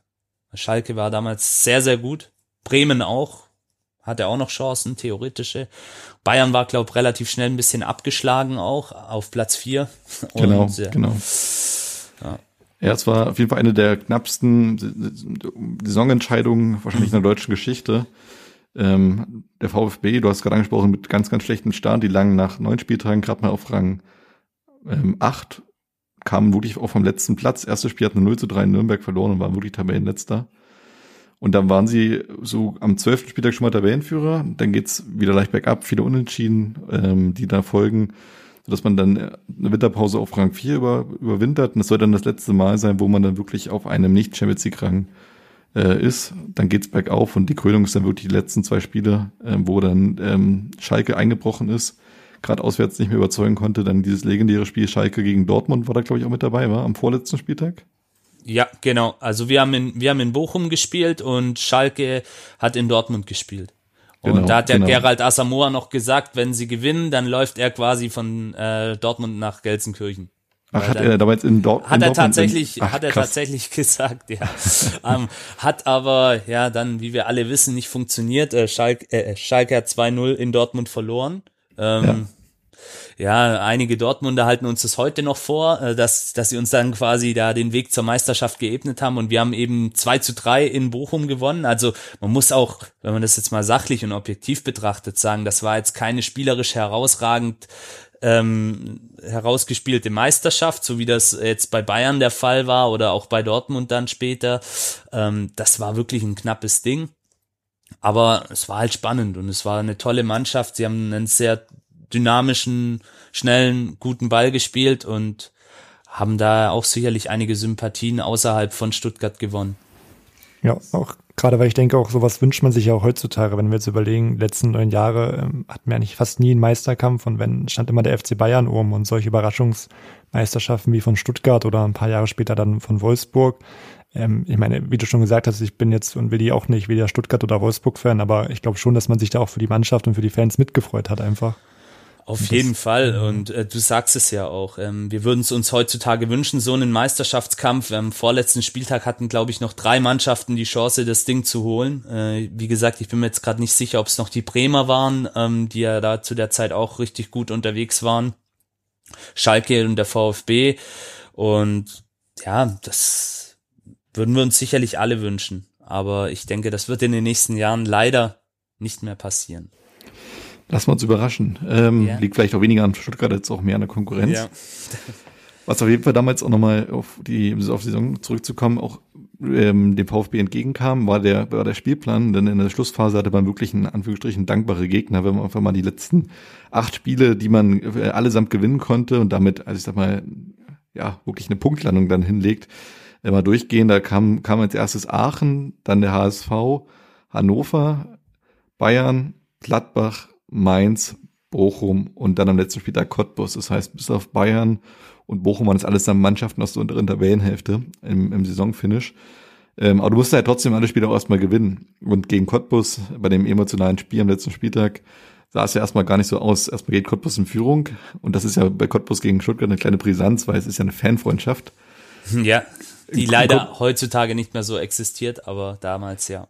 Schalke war damals sehr, sehr gut. Bremen auch. hatte auch noch Chancen, theoretische. Bayern war, glaube relativ schnell ein bisschen abgeschlagen auch, auf Platz vier. Genau, Und, genau. Ja. Es war auf jeden Fall eine der knappsten Saisonentscheidungen wahrscheinlich in der deutschen Geschichte. Ähm, der VfB, du hast gerade angesprochen, mit ganz, ganz schlechten Start, die lagen nach neun Spieltagen gerade mal auf Rang ähm, acht, kamen wirklich auch vom letzten Platz. Erstes Spiel hatten 0 zu 3 in Nürnberg verloren und waren wirklich Tabellenletzter. Und dann waren sie so am zwölften Spieltag schon mal Tabellenführer. Dann geht's wieder leicht bergab, viele Unentschieden, ähm, die da folgen, sodass man dann eine Winterpause auf Rang 4 über, überwintert. Und das soll dann das letzte Mal sein, wo man dann wirklich auf einem Nicht-Champions League-Rang äh, ist. Dann geht's bergauf und die Krönung ist dann wirklich die letzten zwei Spiele, äh, wo dann ähm, Schalke eingebrochen ist, gerade auswärts nicht mehr überzeugen konnte. Dann dieses legendäre Spiel Schalke gegen Dortmund war da, glaube ich, auch mit dabei, war am vorletzten Spieltag. Ja, genau. Also wir haben in, wir haben in Bochum gespielt und Schalke hat in Dortmund gespielt. Und genau, da hat der genau. Gerald Asamoah noch gesagt, wenn sie gewinnen, dann läuft er quasi von äh, Dortmund nach Gelsenkirchen. Ach, hat er damals in, Dor hat in er tatsächlich, ach, hat er krass. tatsächlich gesagt, ja. ähm, hat aber, ja, dann, wie wir alle wissen, nicht funktioniert. Äh, Schalke, äh, Schalke hat 2-0 in Dortmund verloren. Ähm, ja ja, einige Dortmunder halten uns das heute noch vor, äh, dass, dass sie uns dann quasi da den Weg zur Meisterschaft geebnet haben und wir haben eben 2 zu 3 in Bochum gewonnen. Also man muss auch, wenn man das jetzt mal sachlich und objektiv betrachtet, sagen, das war jetzt keine spielerisch herausragend ähm, herausgespielte Meisterschaft, so wie das jetzt bei Bayern der Fall war oder auch bei Dortmund dann später. Ähm, das war wirklich ein knappes Ding. Aber es war halt spannend und es war eine tolle Mannschaft. Sie haben einen sehr dynamischen, schnellen, guten Ball gespielt und haben da auch sicherlich einige Sympathien außerhalb von Stuttgart gewonnen. Ja, auch gerade weil ich denke, auch sowas wünscht man sich ja auch heutzutage, wenn wir jetzt überlegen, letzten neun Jahre ähm, hatten wir eigentlich fast nie einen Meisterkampf und wenn stand immer der FC Bayern um und solche Überraschungsmeisterschaften wie von Stuttgart oder ein paar Jahre später dann von Wolfsburg. Ähm, ich meine, wie du schon gesagt hast, ich bin jetzt und will die auch nicht weder Stuttgart oder Wolfsburg-Fan, aber ich glaube schon, dass man sich da auch für die Mannschaft und für die Fans mitgefreut hat einfach. Auf das, jeden Fall. Und äh, du sagst es ja auch. Ähm, wir würden es uns heutzutage wünschen, so einen Meisterschaftskampf. Am vorletzten Spieltag hatten, glaube ich, noch drei Mannschaften die Chance, das Ding zu holen. Äh, wie gesagt, ich bin mir jetzt gerade nicht sicher, ob es noch die Bremer waren, ähm, die ja da zu der Zeit auch richtig gut unterwegs waren. Schalke und der VfB. Und ja, das würden wir uns sicherlich alle wünschen. Aber ich denke, das wird in den nächsten Jahren leider nicht mehr passieren. Lassen wir uns überraschen. Ähm, ja. Liegt vielleicht auch weniger an Stuttgart, jetzt auch mehr an der Konkurrenz. Ja. Was auf jeden Fall damals auch nochmal auf die, auf die Saison zurückzukommen, auch ähm, dem VfB entgegenkam, war der, war der Spielplan, denn in der Schlussphase hatte man wirklich einen Anführungsstrichen dankbare Gegner, wenn man einfach mal die letzten acht Spiele, die man äh, allesamt gewinnen konnte und damit, also ich sag mal, ja, wirklich eine Punktlandung dann hinlegt, immer durchgehen. Da kam, kam als erstes Aachen, dann der HSV, Hannover, Bayern, Gladbach, Mainz, Bochum und dann am letzten Spieltag Cottbus. Das heißt, bis auf Bayern und Bochum waren es alles dann Mannschaften aus der unteren Tabellenhälfte im, im Saisonfinish. Ähm, aber du musst ja halt trotzdem alle Spiele auch erstmal gewinnen. Und gegen Cottbus, bei dem emotionalen Spiel am letzten Spieltag, sah es ja erstmal gar nicht so aus. Erstmal geht Cottbus in Führung. Und das ist ja bei Cottbus gegen Stuttgart eine kleine Brisanz, weil es ist ja eine Fanfreundschaft. Ja, die leider heutzutage nicht mehr so existiert, aber damals ja.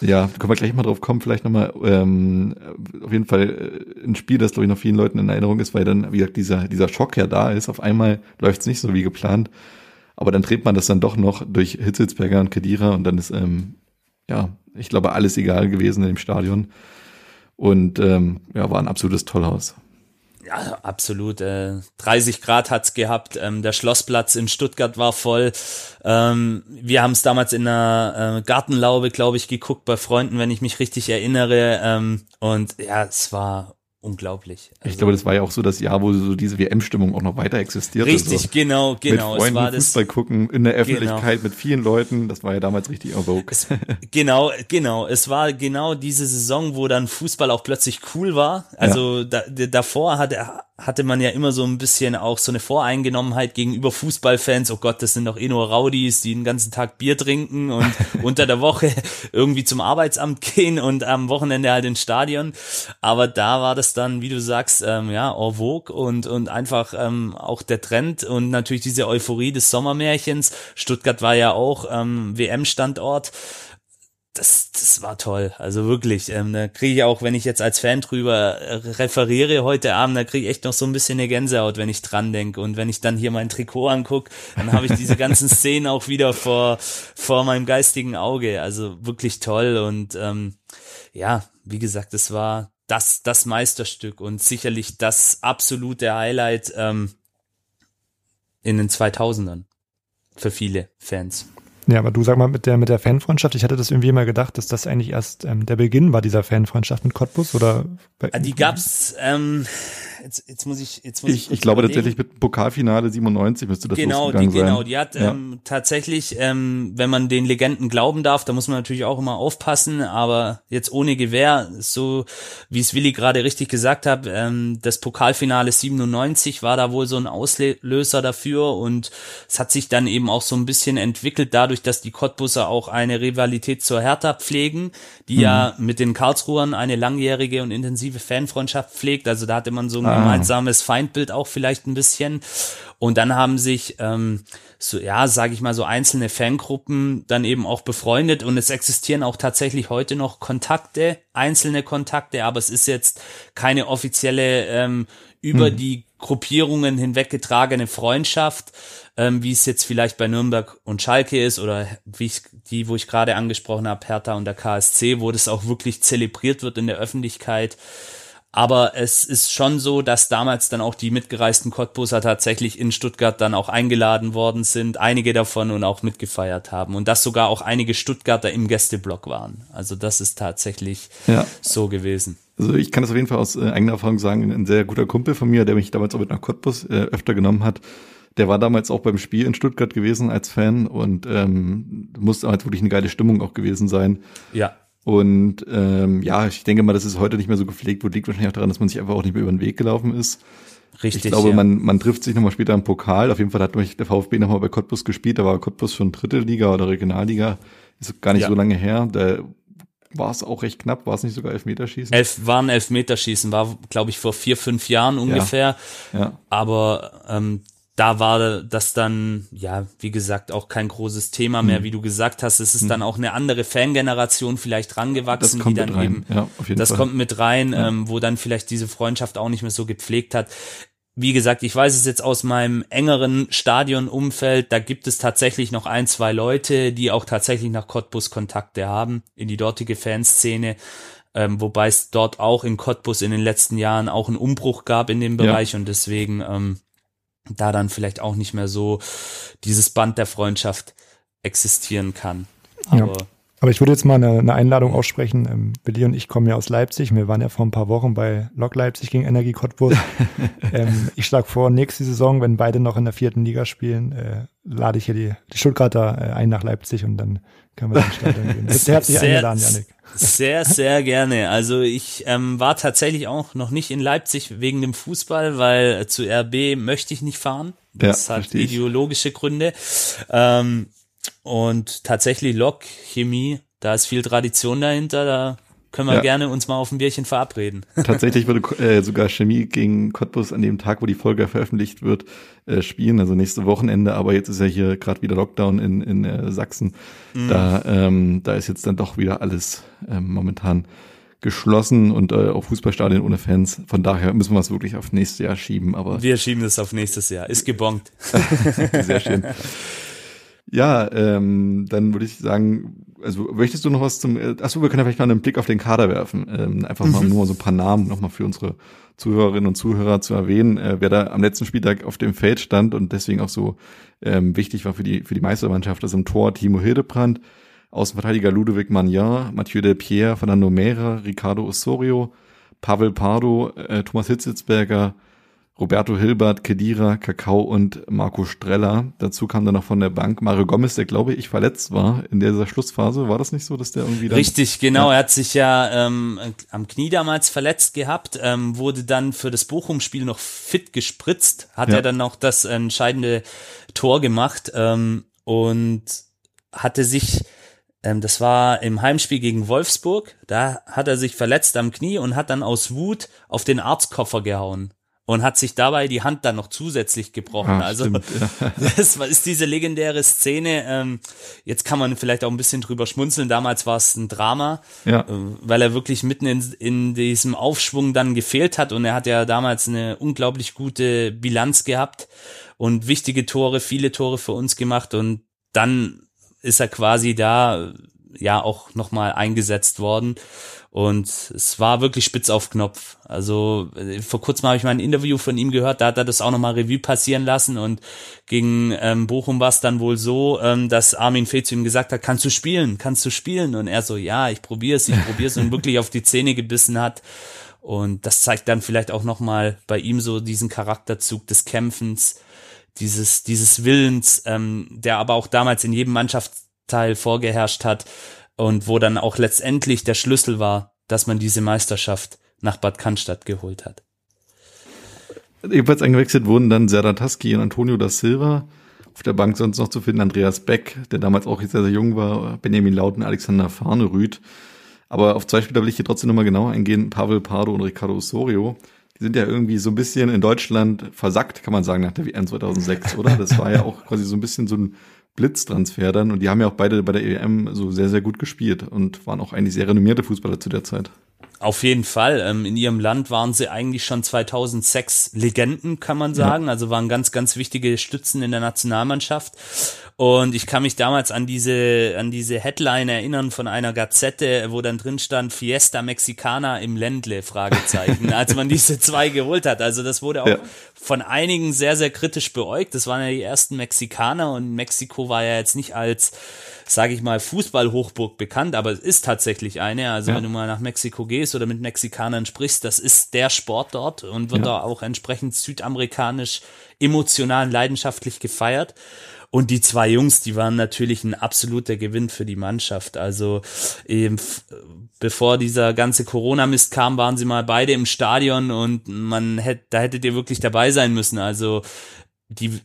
Ja, können wir gleich mal drauf kommen, vielleicht nochmal, ähm, auf jeden Fall äh, ein Spiel, das glaube ich noch vielen Leuten in Erinnerung ist, weil dann, wie gesagt, dieser, dieser Schock ja da ist. Auf einmal läuft es nicht so wie geplant, aber dann dreht man das dann doch noch durch Hitzelsberger und Kedira und dann ist, ähm, ja, ich glaube, alles egal gewesen in dem Stadion. Und ähm, ja, war ein absolutes Tollhaus. Ja, absolut. Äh, 30 Grad hat's gehabt. Ähm, der Schlossplatz in Stuttgart war voll. Ähm, wir haben es damals in einer äh, Gartenlaube, glaube ich, geguckt bei Freunden, wenn ich mich richtig erinnere. Ähm, und ja, es war unglaublich. Also, ich glaube, das war ja auch so das Jahr, wo so diese WM-Stimmung auch noch weiter existiert. Richtig, so. genau, genau. Mit Freunden es war Fußball das, gucken, in der Öffentlichkeit genau. mit vielen Leuten, das war ja damals richtig en vogue. Es, genau, genau. Es war genau diese Saison, wo dann Fußball auch plötzlich cool war. Also ja. da, davor hat er hatte man ja immer so ein bisschen auch so eine Voreingenommenheit gegenüber Fußballfans. Oh Gott, das sind doch eh nur Rowdies, die den ganzen Tag Bier trinken und unter der Woche irgendwie zum Arbeitsamt gehen und am Wochenende halt ins Stadion. Aber da war das dann, wie du sagst, ähm, ja, en vogue und, und einfach ähm, auch der Trend und natürlich diese Euphorie des Sommermärchens. Stuttgart war ja auch ähm, WM-Standort das, das war toll. Also wirklich, ähm, da kriege ich auch, wenn ich jetzt als Fan drüber äh, referiere heute Abend, da kriege ich echt noch so ein bisschen eine Gänsehaut, wenn ich dran denke. Und wenn ich dann hier mein Trikot angucke, dann habe ich diese ganzen Szenen auch wieder vor, vor meinem geistigen Auge. Also wirklich toll. Und ähm, ja, wie gesagt, es war das, das Meisterstück und sicherlich das absolute Highlight ähm, in den 2000ern für viele Fans. Ja, aber du sag mal mit der mit der Fanfreundschaft, ich hatte das irgendwie immer gedacht, dass das eigentlich erst ähm, der Beginn war dieser Fanfreundschaft mit Cottbus oder ah, die gab's ähm, jetzt, jetzt muss ich jetzt muss ich ich, ich glaube überlegen. tatsächlich mit Pokalfinale 97 müsste das genau die, genau die hat ja. ähm, tatsächlich ähm, wenn man den Legenden glauben darf da muss man natürlich auch immer aufpassen aber jetzt ohne Gewehr so wie es Willi gerade richtig gesagt hat ähm, das Pokalfinale 97 war da wohl so ein Auslöser dafür und es hat sich dann eben auch so ein bisschen entwickelt dadurch dass die Cottbusser auch eine Rivalität zur Hertha pflegen die mhm. ja mit den Karlsruhern eine langjährige und intensive Fanfreundschaft pflegt also da hatte man so ein ah. Gemeinsames Feindbild auch vielleicht ein bisschen. Und dann haben sich, ähm, so, ja, sage ich mal, so einzelne Fangruppen dann eben auch befreundet und es existieren auch tatsächlich heute noch Kontakte, einzelne Kontakte, aber es ist jetzt keine offizielle ähm, über hm. die Gruppierungen hinweggetragene Freundschaft, ähm, wie es jetzt vielleicht bei Nürnberg und Schalke ist oder wie ich die, wo ich gerade angesprochen habe, Hertha und der KSC, wo das auch wirklich zelebriert wird in der Öffentlichkeit. Aber es ist schon so, dass damals dann auch die mitgereisten Cottbuser tatsächlich in Stuttgart dann auch eingeladen worden sind, einige davon und auch mitgefeiert haben und dass sogar auch einige Stuttgarter im Gästeblock waren. Also das ist tatsächlich ja. so gewesen. Also ich kann das auf jeden Fall aus äh, eigener Erfahrung sagen, ein sehr guter Kumpel von mir, der mich damals auch mit nach Cottbus äh, öfter genommen hat, der war damals auch beim Spiel in Stuttgart gewesen als Fan und ähm, muss halt wirklich eine geile Stimmung auch gewesen sein. Ja. Und ähm, ja, ich denke mal, dass es heute nicht mehr so gepflegt wird, liegt wahrscheinlich auch daran, dass man sich einfach auch nicht mehr über den Weg gelaufen ist. Richtig. Ich glaube, ja. man, man trifft sich nochmal später im Pokal. Auf jeden Fall hat der VfB nochmal bei Cottbus gespielt. Da war Cottbus schon Dritte Liga oder Regionalliga. Ist gar nicht ja. so lange her. Da war es auch recht knapp. War es nicht sogar Elfmeterschießen? Elf, waren Elfmeterschießen. War, glaube ich, vor vier, fünf Jahren ungefähr. Ja. ja. Aber ähm, da war das dann, ja, wie gesagt, auch kein großes Thema mehr, mhm. wie du gesagt hast. Es ist mhm. dann auch eine andere Fangeneration vielleicht rangewachsen, die dann eben, ja, das Fall. kommt mit rein, ja. ähm, wo dann vielleicht diese Freundschaft auch nicht mehr so gepflegt hat. Wie gesagt, ich weiß es jetzt aus meinem engeren Stadionumfeld, da gibt es tatsächlich noch ein, zwei Leute, die auch tatsächlich nach Cottbus Kontakte haben, in die dortige Fanszene. Ähm, wobei es dort auch in Cottbus in den letzten Jahren auch einen Umbruch gab in dem Bereich ja. und deswegen ähm, da dann vielleicht auch nicht mehr so dieses Band der Freundschaft existieren kann. Aber, ja. Aber ich würde jetzt mal eine, eine Einladung aussprechen. Ähm, Billy und ich kommen ja aus Leipzig. Wir waren ja vor ein paar Wochen bei Lok Leipzig gegen Energie Cottbus. ähm, ich schlage vor, nächste Saison, wenn beide noch in der vierten Liga spielen, äh, lade ich hier die, die Stuttgarter äh, ein nach Leipzig und dann können wir dann Stadion gehen. Bist herzlich eingeladen, Janik. Sehr, sehr gerne. Also ich ähm, war tatsächlich auch noch nicht in Leipzig wegen dem Fußball, weil zu RB möchte ich nicht fahren. Das ja, hat ideologische Gründe. Ähm, und tatsächlich Lok, Chemie, da ist viel Tradition dahinter. Da können wir ja. gerne uns mal auf ein Bierchen verabreden. Tatsächlich würde äh, sogar Chemie gegen Cottbus an dem Tag, wo die Folge veröffentlicht wird, äh, spielen, also nächste Wochenende. Aber jetzt ist ja hier gerade wieder Lockdown in, in äh, Sachsen. Mhm. Da, ähm, da ist jetzt dann doch wieder alles ähm, momentan geschlossen und äh, auch Fußballstadien ohne Fans. Von daher müssen wir es wirklich auf nächstes Jahr schieben. Aber wir schieben das auf nächstes Jahr. Ist gebongt. Sehr schön. Ja, ähm, dann würde ich sagen, also möchtest du noch was zum, äh, achso, wir können ja vielleicht mal einen Blick auf den Kader werfen. Ähm, einfach mal mhm. nur so ein paar Namen nochmal für unsere Zuhörerinnen und Zuhörer zu erwähnen, äh, wer da am letzten Spieltag auf dem Feld stand und deswegen auch so ähm, wichtig war für die, für die Meistermannschaft. Also im Tor Timo Hildebrand, Außenverteidiger Ludovic Magnan, Mathieu Delpierre, Fernando Mera, Ricardo Osorio, Pavel Pardo, äh, Thomas Hitzitzberger, Roberto Hilbert, Kedira, Kakao und Marco Streller. Dazu kam dann noch von der Bank Mario Gomez, der glaube ich verletzt war in dieser Schlussphase. War das nicht so, dass der irgendwie dann, Richtig, genau. Ja. Er hat sich ja ähm, am Knie damals verletzt gehabt, ähm, wurde dann für das Bochum-Spiel noch fit gespritzt, hat ja. er dann noch das entscheidende Tor gemacht ähm, und hatte sich ähm, das war im Heimspiel gegen Wolfsburg. Da hat er sich verletzt am Knie und hat dann aus Wut auf den Arztkoffer gehauen und hat sich dabei die Hand dann noch zusätzlich gebrochen. Ah, also stimmt, ja. das ist diese legendäre Szene. Ähm, jetzt kann man vielleicht auch ein bisschen drüber schmunzeln. Damals war es ein Drama, Ja. äh, weil er wirklich mitten in, in diesem Aufschwung dann gefehlt hat und er hat ja damals eine unglaublich gute Bilanz gehabt und wichtige Tore, viele Tore für uns gemacht und dann ist er quasi da ja auch nochmal eingesetzt worden. Und es war wirklich spitz auf Knopf. Also äh, vor kurzem habe ich mal ein Interview von ihm gehört, da hat er das auch nochmal Revue passieren lassen und gegen ähm, Bochum war es dann wohl so, ähm, dass Armin Fee zu ihm gesagt hat, kannst du spielen, kannst du spielen? Und er so, ja, ich probier's, ich probier's und wirklich auf die Zähne gebissen hat. Und das zeigt dann vielleicht auch nochmal bei ihm so diesen Charakterzug des Kämpfens, dieses, dieses Willens, ähm, der aber auch damals in jedem Mannschaftsteil vorgeherrscht hat und wo dann auch letztendlich der Schlüssel war, dass man diese Meisterschaft nach Bad Cannstatt geholt hat. Ebenfalls eingewechselt wurden dann Serdar Taski und Antonio da Silva. Auf der Bank sonst noch zu finden Andreas Beck, der damals auch sehr, sehr jung war, Benjamin Lauten, Alexander Farnerüth. Aber auf zwei Spieler will ich hier trotzdem nochmal genau eingehen. Pavel Pardo und Ricardo Osorio. Die sind ja irgendwie so ein bisschen in Deutschland versackt, kann man sagen, nach der WM 2006, oder? Das war ja auch quasi so ein bisschen so ein Blitztransfer dann. Und die haben ja auch beide bei der EM so sehr, sehr gut gespielt und waren auch eigentlich sehr renommierte Fußballer zu der Zeit. Auf jeden Fall. Ähm, in ihrem Land waren sie eigentlich schon 2006 Legenden, kann man sagen. Also waren ganz, ganz wichtige Stützen in der Nationalmannschaft. Und ich kann mich damals an diese, an diese Headline erinnern von einer Gazette, wo dann drin stand Fiesta Mexicana im Ländle, Fragezeichen, als man diese zwei geholt hat. Also das wurde auch Ja. von einigen sehr, sehr kritisch beäugt. Das waren ja die ersten Mexikaner und Mexiko war ja jetzt nicht als, sage ich mal, Fußballhochburg bekannt, aber es ist tatsächlich eine. Also Ja. wenn du mal nach Mexiko gehst oder mit Mexikanern sprichst, das ist der Sport dort und wird Ja. da auch entsprechend südamerikanisch emotional und leidenschaftlich gefeiert. Und die zwei Jungs, die waren natürlich ein absoluter Gewinn für die Mannschaft. Also eben, bevor dieser ganze Corona-Mist kam, waren sie mal beide im Stadion und man hätte, da hättet ihr wirklich dabei sein müssen. Also die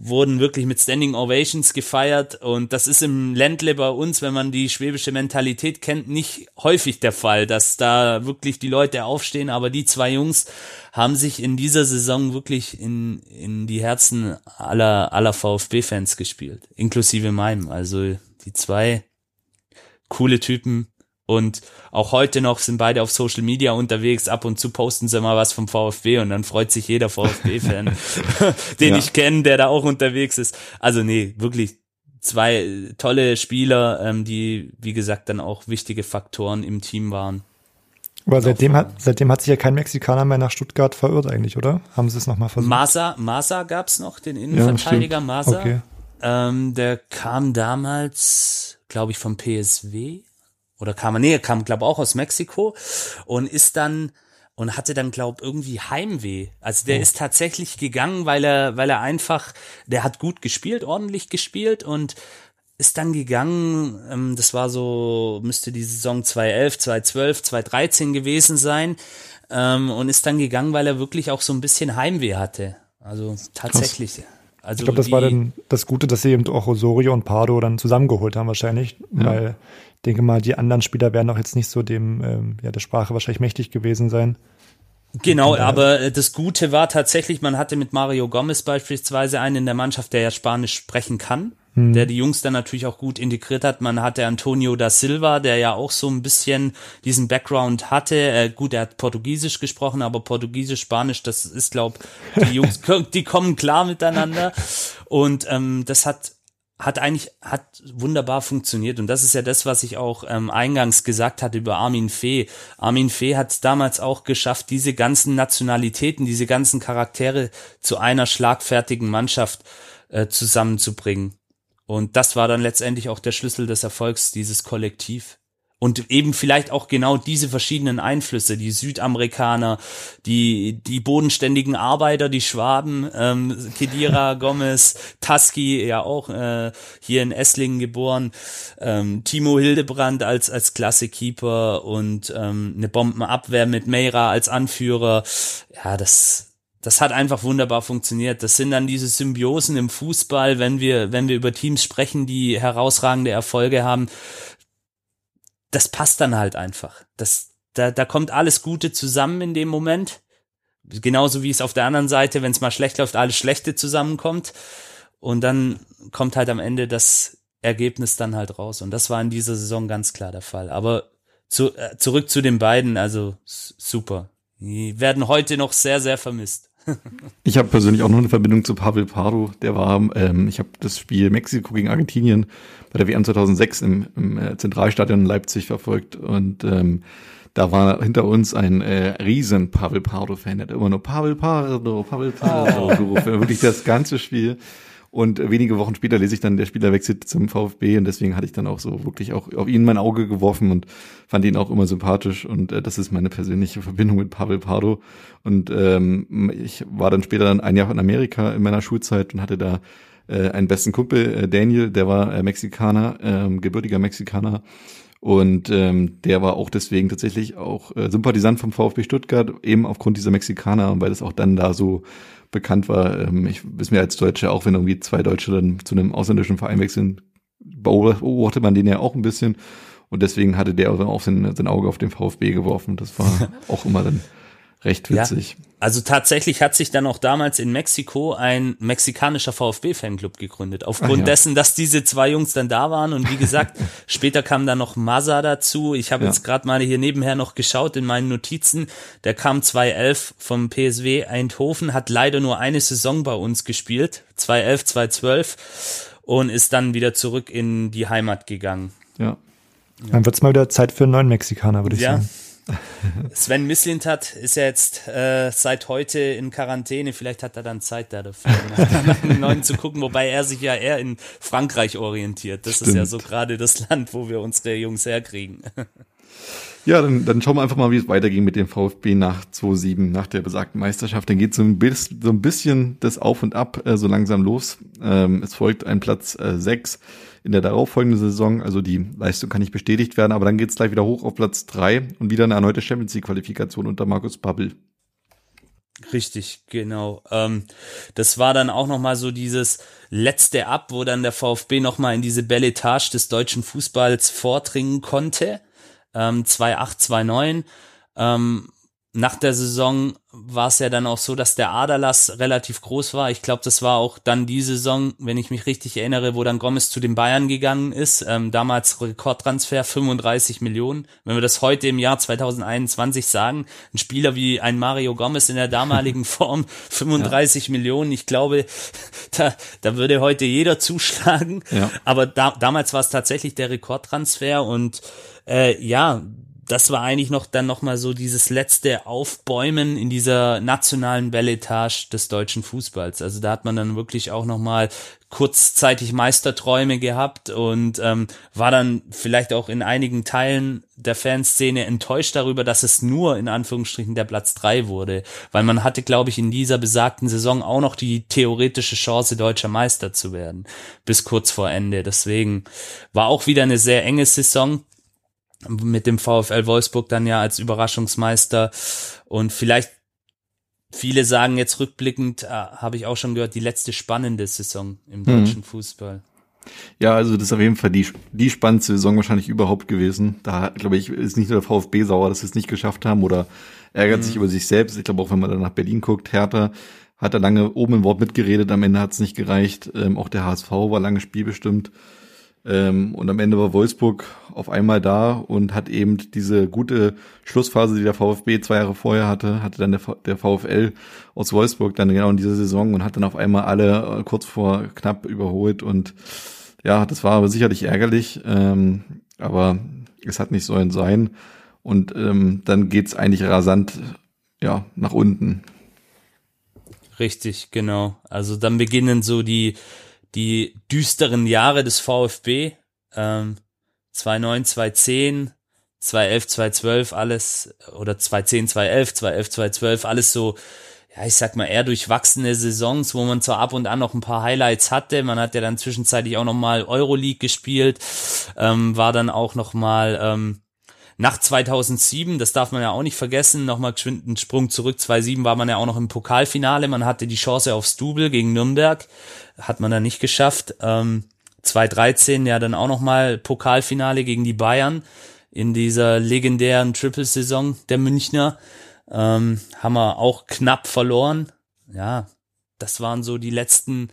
wurden wirklich mit Standing Ovations gefeiert und das ist im Ländle bei uns, wenn man die schwäbische Mentalität kennt, nicht häufig der Fall, dass da wirklich die Leute aufstehen, aber die zwei Jungs haben sich in dieser Saison wirklich in, in die Herzen aller, aller VfB-Fans gespielt, inklusive meinem. Also die zwei coole Typen und auch heute noch sind beide auf Social Media unterwegs. Ab und zu posten sie mal was vom VfB und dann freut sich jeder VfB-Fan, den Ja. ich kenne, der da auch unterwegs ist. Also nee, wirklich zwei tolle Spieler, ähm, die, wie gesagt, dann auch wichtige Faktoren im Team waren. Aber seitdem hat, seitdem hat sich ja kein Mexikaner mehr nach Stuttgart verirrt eigentlich, oder? Haben sie es nochmal versucht? Masa, Masa gab's noch, den Innenverteidiger stimmt. Masa. Okay. Ähm, der kam damals, glaube ich, vom PSW. Oder kam er, nee, kam, glaube auch aus Mexiko und ist dann und hatte dann, glaube irgendwie Heimweh. Also der ist tatsächlich gegangen, weil er, weil er einfach, der hat gut gespielt, ordentlich gespielt und ist dann gegangen, ähm, das war so, müsste die Saison 2011, 2012, 2013 gewesen sein, ähm, und ist dann gegangen, weil er wirklich auch so ein bisschen Heimweh hatte. Also tatsächlich. Also Ich glaube, das war dann das Gute, dass sie eben auch Osorio und Pardo dann zusammengeholt haben wahrscheinlich, weil ich denke mal, die anderen Spieler werden auch jetzt nicht so dem, ähm, ja, der Sprache wahrscheinlich mächtig gewesen sein. Genau, aber äh, das Gute war tatsächlich, man hatte mit Mario Gomez beispielsweise einen in der Mannschaft, der ja Spanisch sprechen kann, der die Jungs dann natürlich auch gut integriert hat. Man hatte Antonio da Silva, der ja auch so ein bisschen diesen Background hatte. Äh, gut, er hat Portugiesisch gesprochen, aber Portugiesisch, Spanisch, das ist, glaub, die Jungs, die kommen klar miteinander. Und ähm, das hat hat eigentlich hat wunderbar funktioniert und das ist ja das, was ich auch ähm, eingangs gesagt hatte über Armin Fee. Armin Fee hat es damals auch geschafft, diese ganzen Nationalitäten, diese ganzen Charaktere zu einer schlagfertigen Mannschaft äh, zusammenzubringen. Und das war dann letztendlich auch der Schlüssel des Erfolgs dieses Kollektiv. Und eben vielleicht auch genau diese verschiedenen Einflüsse, die Südamerikaner, die, die bodenständigen Arbeiter, die Schwaben, ähm, Kedira, Gomez, Taski, ja auch äh, hier in Esslingen geboren, ähm, Timo Hildebrand als, als Klasse-Keeper und ähm, eine Bombenabwehr mit Meira als Anführer. Ja, das, das hat einfach wunderbar funktioniert. Das sind dann diese Symbiosen im Fußball, wenn wir, wenn wir über Teams sprechen, die herausragende Erfolge haben. Das passt dann halt einfach. Das, da, da kommt alles Gute zusammen in dem Moment. genauso wie es auf der anderen Seite, wenn es mal schlecht läuft, alles Schlechte zusammenkommt. Und dann kommt halt am Ende das Ergebnis dann halt raus. Und das war in dieser Saison ganz klar der Fall. Aber zu, äh, zurück zu den beiden, also super. Die werden heute noch sehr, sehr vermisst. ich habe persönlich auch noch eine Verbindung zu Pavel Pardo. Der war, ähm, ich habe das Spiel Mexiko gegen Argentinien bei der WM 2006 im, im äh, Zentralstadion in Leipzig verfolgt und ähm, da war hinter uns ein äh, riesen Pavel Pardo-Fan, der hat immer nur Pavel Pardo, Pavel Pardo gerufen. Wirklich das ganze Spiel. Und wenige Wochen später lese ich dann, der Spieler wechselt zum VfB und deswegen hatte ich dann auch so wirklich auch auf ihn mein Auge geworfen und fand ihn auch immer sympathisch und äh, das ist meine persönliche Verbindung mit Pavel Pardo. Und ähm, ich war dann später dann ein Jahr in Amerika in meiner Schulzeit und hatte da äh, einen besten Kumpel, äh, Daniel, der war äh, Mexikaner, äh, gebürtiger Mexikaner. Und ähm, der war auch deswegen tatsächlich auch äh, Sympathisant vom VfB Stuttgart, eben aufgrund dieser Mexikaner, weil es auch dann da so bekannt war. Ähm, ich wissen wir als Deutsche, auch wenn irgendwie zwei Deutsche dann zu einem ausländischen Verein wechseln, beobachtet man den ja auch ein bisschen. Und deswegen hatte der auch sein, sein Auge auf den VfB geworfen. Das war auch immer dann recht witzig. Ja, also tatsächlich hat sich dann auch damals in Mexiko ein mexikanischer VfB-Fanclub gegründet. Aufgrund ja. dessen, dass diese zwei Jungs dann da waren. Und wie gesagt, später kam dann noch Maza dazu. Ich habe ja. jetzt gerade mal hier nebenher noch geschaut in meinen Notizen. Der kam 2011 vom PSW Eindhoven, hat leider nur eine Saison bei uns gespielt. 2011, 2012 und ist dann wieder zurück in die Heimat gegangen. Ja. Dann wird's mal wieder Zeit für einen neuen Mexikaner, würde ich ja. sagen. Sven Mislintat ist ja jetzt äh, seit heute in Quarantäne. Vielleicht hat er dann Zeit da dafür, nach einem neuen zu gucken, wobei er sich ja eher in Frankreich orientiert. Das Stimmt. ist ja so gerade das Land, wo wir unsere Jungs herkriegen. Ja, dann, dann schauen wir einfach mal, wie es weiterging mit dem VfB nach 2-7, nach der besagten Meisterschaft. Dann geht so ein, bisschen, so ein bisschen das Auf und Ab äh, so langsam los. Ähm, es folgt ein Platz äh, 6 in der darauffolgenden Saison. Also die Leistung kann nicht bestätigt werden, aber dann geht es gleich wieder hoch auf Platz drei und wieder eine erneute Champions League Qualifikation unter Markus Babbel. Richtig, genau. Ähm, das war dann auch nochmal so dieses letzte Ab, wo dann der VfB nochmal in diese Belletage des deutschen Fußballs vordringen konnte. Ähm, 2-8, 2-9. Ähm, nach der Saison war es ja dann auch so, dass der Aderlass relativ groß war. Ich glaube, das war auch dann die Saison, wenn ich mich richtig erinnere, wo dann Gomez zu den Bayern gegangen ist. Ähm, damals Rekordtransfer 35 Millionen. Wenn wir das heute im Jahr 2021 sagen, ein Spieler wie ein Mario Gomez in der damaligen Form 35 ja. Millionen. Ich glaube, da, da würde heute jeder zuschlagen. Ja. Aber da, damals war es tatsächlich der Rekordtransfer und äh, ja, das war eigentlich noch dann noch mal so dieses letzte Aufbäumen in dieser nationalen Belletage des deutschen Fußballs. Also da hat man dann wirklich auch noch mal kurzzeitig Meisterträume gehabt und ähm, war dann vielleicht auch in einigen Teilen der Fanszene enttäuscht darüber, dass es nur in Anführungsstrichen der Platz drei wurde, weil man hatte, glaube ich, in dieser besagten Saison auch noch die theoretische Chance, deutscher Meister zu werden, bis kurz vor Ende. Deswegen war auch wieder eine sehr enge Saison mit dem VfL Wolfsburg dann ja als Überraschungsmeister und vielleicht viele sagen jetzt rückblickend, äh, habe ich auch schon gehört, die letzte spannende Saison im mhm. deutschen mhm. Fußball. Ja, also das ist auf jeden Fall die, die spannendste Saison wahrscheinlich überhaupt gewesen. Da, glaube ich, ist nicht nur der VfB sauer, dass sie es nicht geschafft haben oder ärgert mhm. sich über sich selbst. Ich glaube auch, wenn man dann nach Berlin guckt, Hertha hat da lange oben im Wort mitgeredet, am Ende hat es nicht gereicht. Ähm, auch der HSV war lange spielbestimmt. Ähm, und am Ende war Wolfsburg auf einmal da und hat eben diese gute Schlussphase, die der VfB zwei Jahre vorher hatte, hatte dann der, der VfL aus Wolfsburg dann genau in dieser Saison und hat dann auf einmal alle äh, kurz vor knapp überholt und ja, das war aber sicherlich ärgerlich, ähm, aber es hat nicht sollen sein und ähm, dann geht's eigentlich rasant ja nach unten. Richtig, genau. Also dann beginnen so die die düsteren Jahre des VfB, ähm, 2009, 2010, 2011, 2012, alles, oder 2010, 2011, 2011, 2012, alles so, ja, ich sag mal, eher durchwachsene Saisons, wo man zwar ab und an noch ein paar Highlights hatte. Man hat ja dann zwischenzeitlich auch noch mal Euroleague gespielt, ähm, war dann auch noch mal ähm, nach 2007, das darf man ja auch nicht vergessen, nochmal geschwind einen Sprung zurück. 2007 war man ja auch noch im Pokalfinale. Man hatte die Chance aufs Double gegen Nürnberg hat man dann nicht geschafft. Ähm, 2013 ja dann auch nochmal Pokalfinale gegen die Bayern in dieser legendären Triple-Saison der Münchner. ähm, haben wir auch knapp verloren. Ja, das waren so die letzten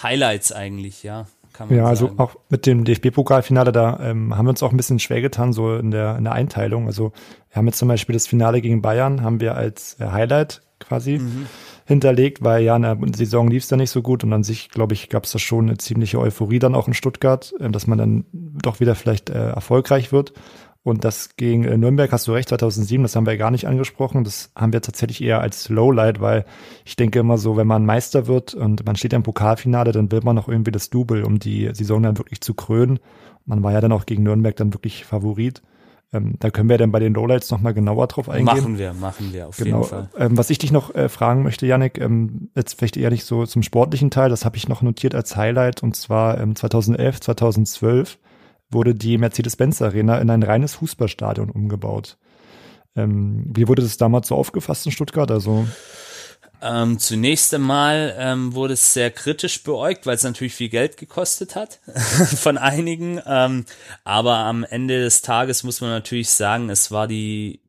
Highlights eigentlich, ja. Kann man ja, also sagen. auch mit dem DFB-Pokalfinale, da ähm, haben wir uns auch ein bisschen schwer getan, so in der, in der Einteilung. Also wir haben jetzt zum Beispiel das Finale gegen Bayern, haben wir als äh, Highlight quasi mhm. hinterlegt, weil ja in der Saison lief es da nicht so gut und an sich, glaube ich, gab es da schon eine ziemliche Euphorie dann auch in Stuttgart, äh, dass man dann doch wieder vielleicht äh, erfolgreich wird. Und das gegen äh, Nürnberg hast du recht, 2007, das haben wir gar nicht angesprochen. Das haben wir tatsächlich eher als Lowlight, weil ich denke immer so, wenn man Meister wird und man steht im Pokalfinale, dann will man noch irgendwie das Double, um die Saison dann wirklich zu krönen. Man war ja dann auch gegen Nürnberg dann wirklich Favorit. Ähm, da können wir dann bei den Lowlights nochmal genauer drauf eingehen. Machen wir, machen wir, auf genau. jeden Fall. Ähm, was ich dich noch äh, fragen möchte, Yannick, ähm, jetzt vielleicht eher nicht so zum sportlichen Teil, das habe ich noch notiert als Highlight und zwar ähm, 2011, 2012 wurde die Mercedes-Benz Arena in ein reines Fußballstadion umgebaut. Ähm, wie wurde das damals so aufgefasst in Stuttgart? Also ähm, zunächst einmal ähm, wurde es sehr kritisch beäugt, weil es natürlich viel Geld gekostet hat von einigen. Ähm, aber am Ende des Tages muss man natürlich sagen, es war die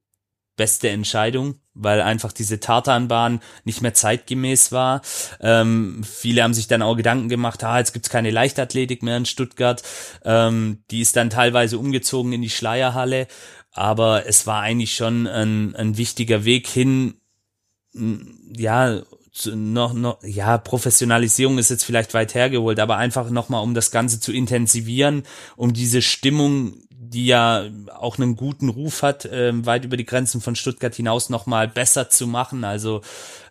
beste Entscheidung, weil einfach diese Tartanbahn nicht mehr zeitgemäß war. Ähm, viele haben sich dann auch Gedanken gemacht, ah, jetzt gibt's keine Leichtathletik mehr in Stuttgart. Ähm, die ist dann teilweise umgezogen in die Schleierhalle. Aber es war eigentlich schon ein, ein wichtiger Weg hin, ja, noch, noch, ja, Professionalisierung ist jetzt vielleicht weit hergeholt, aber einfach nochmal, um das Ganze zu intensivieren, um diese Stimmung die ja auch einen guten Ruf hat, äh, weit über die Grenzen von Stuttgart hinaus nochmal besser zu machen. Also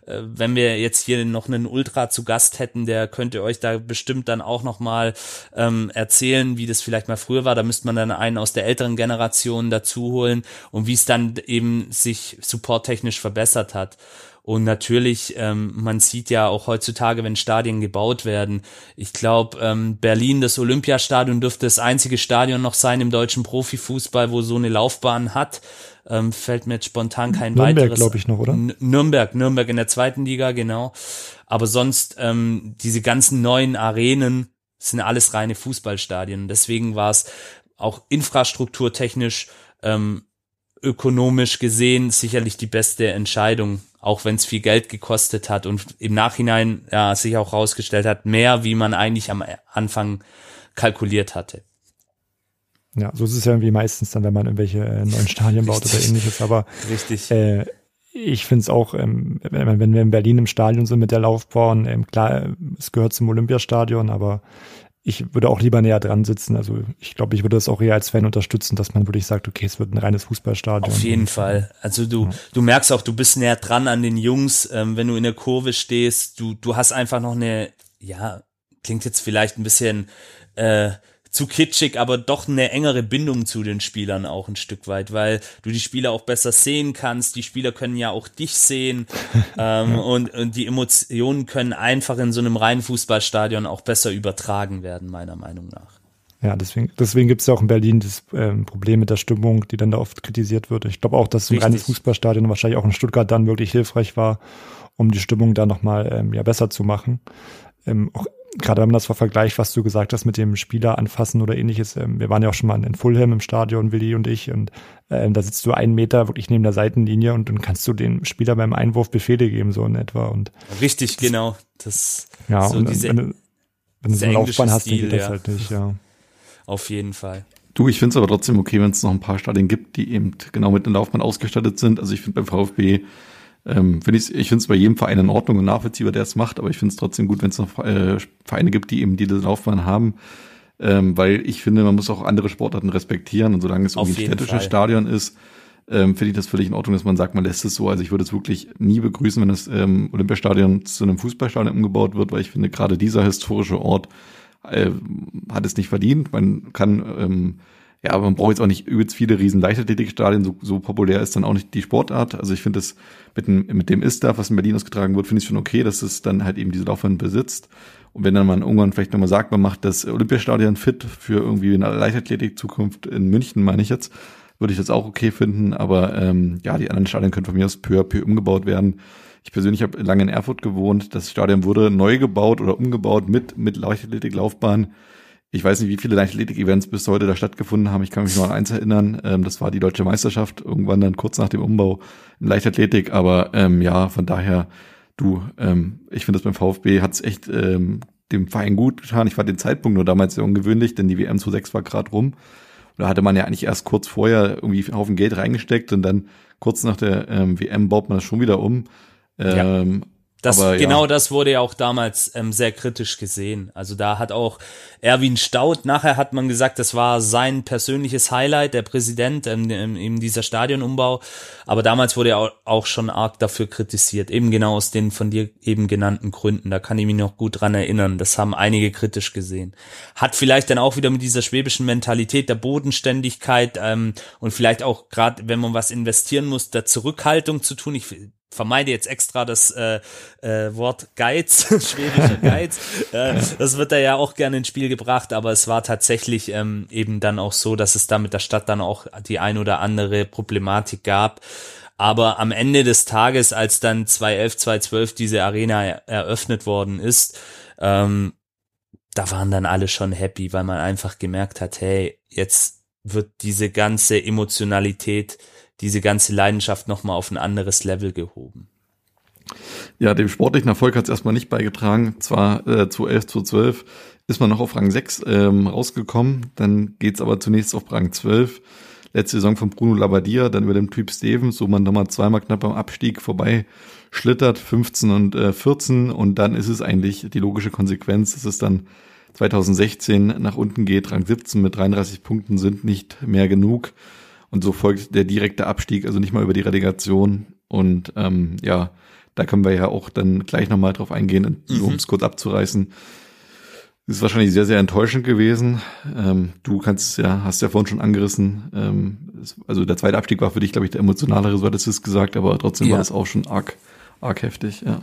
äh, wenn wir jetzt hier noch einen Ultra zu Gast hätten, der könnte euch da bestimmt dann auch nochmal ähm, erzählen, wie das vielleicht mal früher war. Da müsste man dann einen aus der älteren Generation dazu holen und wie es dann eben sich supporttechnisch verbessert hat. Und natürlich, ähm, man sieht ja auch heutzutage, wenn Stadien gebaut werden, ich glaube, ähm, Berlin, das Olympiastadion dürfte das einzige Stadion noch sein im deutschen Profifußball, wo so eine Laufbahn hat. Ähm, fällt mir jetzt spontan kein Nürnberg, weiteres. glaube ich noch, oder? N Nürnberg, Nürnberg in der zweiten Liga, genau. Aber sonst ähm, diese ganzen neuen Arenen sind alles reine Fußballstadien. Deswegen war es auch infrastrukturtechnisch ähm, ökonomisch gesehen sicherlich die beste Entscheidung, auch wenn es viel Geld gekostet hat und im Nachhinein ja, sich auch herausgestellt hat, mehr wie man eigentlich am Anfang kalkuliert hatte. Ja, so ist es ja irgendwie meistens dann, wenn man irgendwelche äh, neuen Stadien baut oder ähnliches. Aber Richtig. Äh, ich finde es auch, ähm, wenn, wenn wir in Berlin im Stadion sind mit der Laufbahn, ähm, klar, es gehört zum Olympiastadion, aber ich würde auch lieber näher dran sitzen. Also ich glaube, ich würde das auch eher als Fan unterstützen, dass man wirklich sagt, okay, es wird ein reines Fußballstadion. Auf jeden Fall. Also du, ja. du merkst auch, du bist näher dran an den Jungs, ähm, wenn du in der Kurve stehst. Du, du hast einfach noch eine, ja, klingt jetzt vielleicht ein bisschen äh, zu kitschig, aber doch eine engere Bindung zu den Spielern auch ein Stück weit, weil du die Spieler auch besser sehen kannst. Die Spieler können ja auch dich sehen ähm, und, und die Emotionen können einfach in so einem reinen Fußballstadion auch besser übertragen werden, meiner Meinung nach. Ja, deswegen, deswegen gibt es ja auch in Berlin das ähm, Problem mit der Stimmung, die dann da oft kritisiert wird. Ich glaube auch, dass ein reines Fußballstadion wahrscheinlich auch in Stuttgart dann wirklich hilfreich war, um die Stimmung da nochmal ähm, ja, besser zu machen. Ähm, auch gerade wenn man das vergleicht, was du gesagt hast mit dem Spieler anfassen oder ähnliches. Ähm, wir waren ja auch schon mal in Fulham im Stadion, Willi und ich, und äh, da sitzt du einen Meter wirklich neben der Seitenlinie und dann kannst du dem Spieler beim Einwurf Befehle geben, so in etwa. Und Richtig, das, genau. Das ja, so und diese, wenn, du, wenn du so eine Laufbahn hast, dann geht das ja. halt nicht, ja. Auf jeden Fall. Du, ich finde es aber trotzdem okay, wenn es noch ein paar Stadien gibt, die eben genau mit einer Laufbahn ausgestattet sind. Also ich finde beim VfB ähm, find ich ich finde es bei jedem Verein in Ordnung und nachvollziehbar, der es macht, aber ich finde es trotzdem gut, wenn es noch äh, Vereine gibt, die eben diese Laufbahn haben. Ähm, weil ich finde, man muss auch andere Sportarten respektieren und solange es irgendwie ein städtisches Fall. Stadion ist, ähm, finde ich das völlig in Ordnung, dass man sagt, man lässt es so. Also ich würde es wirklich nie begrüßen, wenn das ähm, Olympiastadion zu einem Fußballstadion umgebaut wird, weil ich finde, gerade dieser historische Ort äh, hat es nicht verdient. Man kann ähm, ja, aber man braucht jetzt auch nicht übelst viele riesen Leichtathletikstadien, so, so populär ist dann auch nicht die Sportart. Also ich finde es mit dem, mit dem Ist-Stuff, was in Berlin ausgetragen wird, finde ich schon okay, dass es dann halt eben diese Laufbahn besitzt. Und wenn dann man irgendwann vielleicht nochmal sagt, man macht das Olympiastadion fit für irgendwie eine Leichtathletik-Zukunft in München, meine ich jetzt, würde ich das auch okay finden. Aber ähm, ja, die anderen Stadien können von mir aus peu à peu umgebaut werden. Ich persönlich habe lange in Erfurt gewohnt. Das Stadion wurde neu gebaut oder umgebaut mit, mit Leichtathletik-Laufbahn ich weiß nicht, wie viele Leichtathletik-Events bis heute da stattgefunden haben. Ich kann mich nur an eins erinnern. Ähm, das war die deutsche Meisterschaft irgendwann dann kurz nach dem Umbau in Leichtathletik. Aber ähm, ja, von daher, du, ähm, ich finde das beim VfB hat's echt ähm, dem Verein gut getan. Ich fand den Zeitpunkt nur damals sehr ungewöhnlich, denn die WM 26 war gerade rum. Da hatte man ja eigentlich erst kurz vorher irgendwie einen Haufen Geld reingesteckt und dann kurz nach der ähm, WM baut man das schon wieder um. Ähm, ja. Das, Aber, genau ja. das wurde ja auch damals ähm, sehr kritisch gesehen. Also da hat auch Erwin Staud, nachher hat man gesagt, das war sein persönliches Highlight, der Präsident, ähm, eben dieser Stadionumbau. Aber damals wurde er auch schon arg dafür kritisiert, eben genau aus den von dir eben genannten Gründen. Da kann ich mich noch gut dran erinnern. Das haben einige kritisch gesehen. Hat vielleicht dann auch wieder mit dieser schwäbischen Mentalität der Bodenständigkeit ähm, und vielleicht auch gerade, wenn man was investieren muss, der Zurückhaltung zu tun. Ich vermeide jetzt extra das äh, äh, Wort Geiz, schwedischer Geiz. äh, das wird da ja auch gerne ins Spiel gebracht, aber es war tatsächlich ähm, eben dann auch so, dass es da mit der Stadt dann auch die ein oder andere Problematik gab. Aber am Ende des Tages, als dann 2011, 2012 diese Arena eröffnet worden ist, ähm, da waren dann alle schon happy, weil man einfach gemerkt hat, hey, jetzt wird diese ganze Emotionalität diese ganze Leidenschaft nochmal auf ein anderes Level gehoben. Ja, dem sportlichen Erfolg hat es erstmal nicht beigetragen. Zwar äh, zu 11, zu 12 ist man noch auf Rang 6 ähm, rausgekommen, dann geht's aber zunächst auf Rang 12. Letzte Saison von Bruno Labbadia, dann über dem Typ Stevens, wo man nochmal zweimal knapp am Abstieg vorbei schlittert, 15 und äh, 14 und dann ist es eigentlich die logische Konsequenz, dass es dann 2016 nach unten geht, Rang 17 mit 33 Punkten sind nicht mehr genug. Und so folgt der direkte Abstieg, also nicht mal über die Relegation. Und ähm, ja, da können wir ja auch dann gleich nochmal drauf eingehen, mhm. um es kurz abzureißen. Ist wahrscheinlich sehr, sehr enttäuschend gewesen. Ähm, du kannst ja, hast ja vorhin schon angerissen. Ähm, also der zweite Abstieg war für dich, glaube ich, der emotionalere, so hattest du es gesagt, aber trotzdem ja. war das auch schon arg, arg heftig, ja.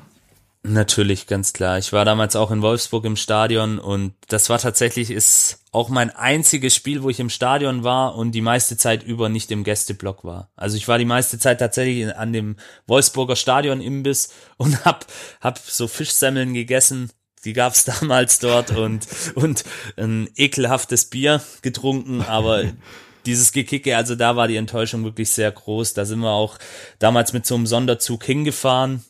Natürlich, ganz klar. Ich war damals auch in Wolfsburg im Stadion und das war tatsächlich, ist auch mein einziges Spiel, wo ich im Stadion war und die meiste Zeit über nicht im Gästeblock war. Also ich war die meiste Zeit tatsächlich an dem Wolfsburger Stadion Imbiss und hab, hab so Fischsemmeln gegessen. Die gab's damals dort und, und ein ekelhaftes Bier getrunken, aber dieses Gekicke, also da war die Enttäuschung wirklich sehr groß. Da sind wir auch damals mit so einem Sonderzug hingefahren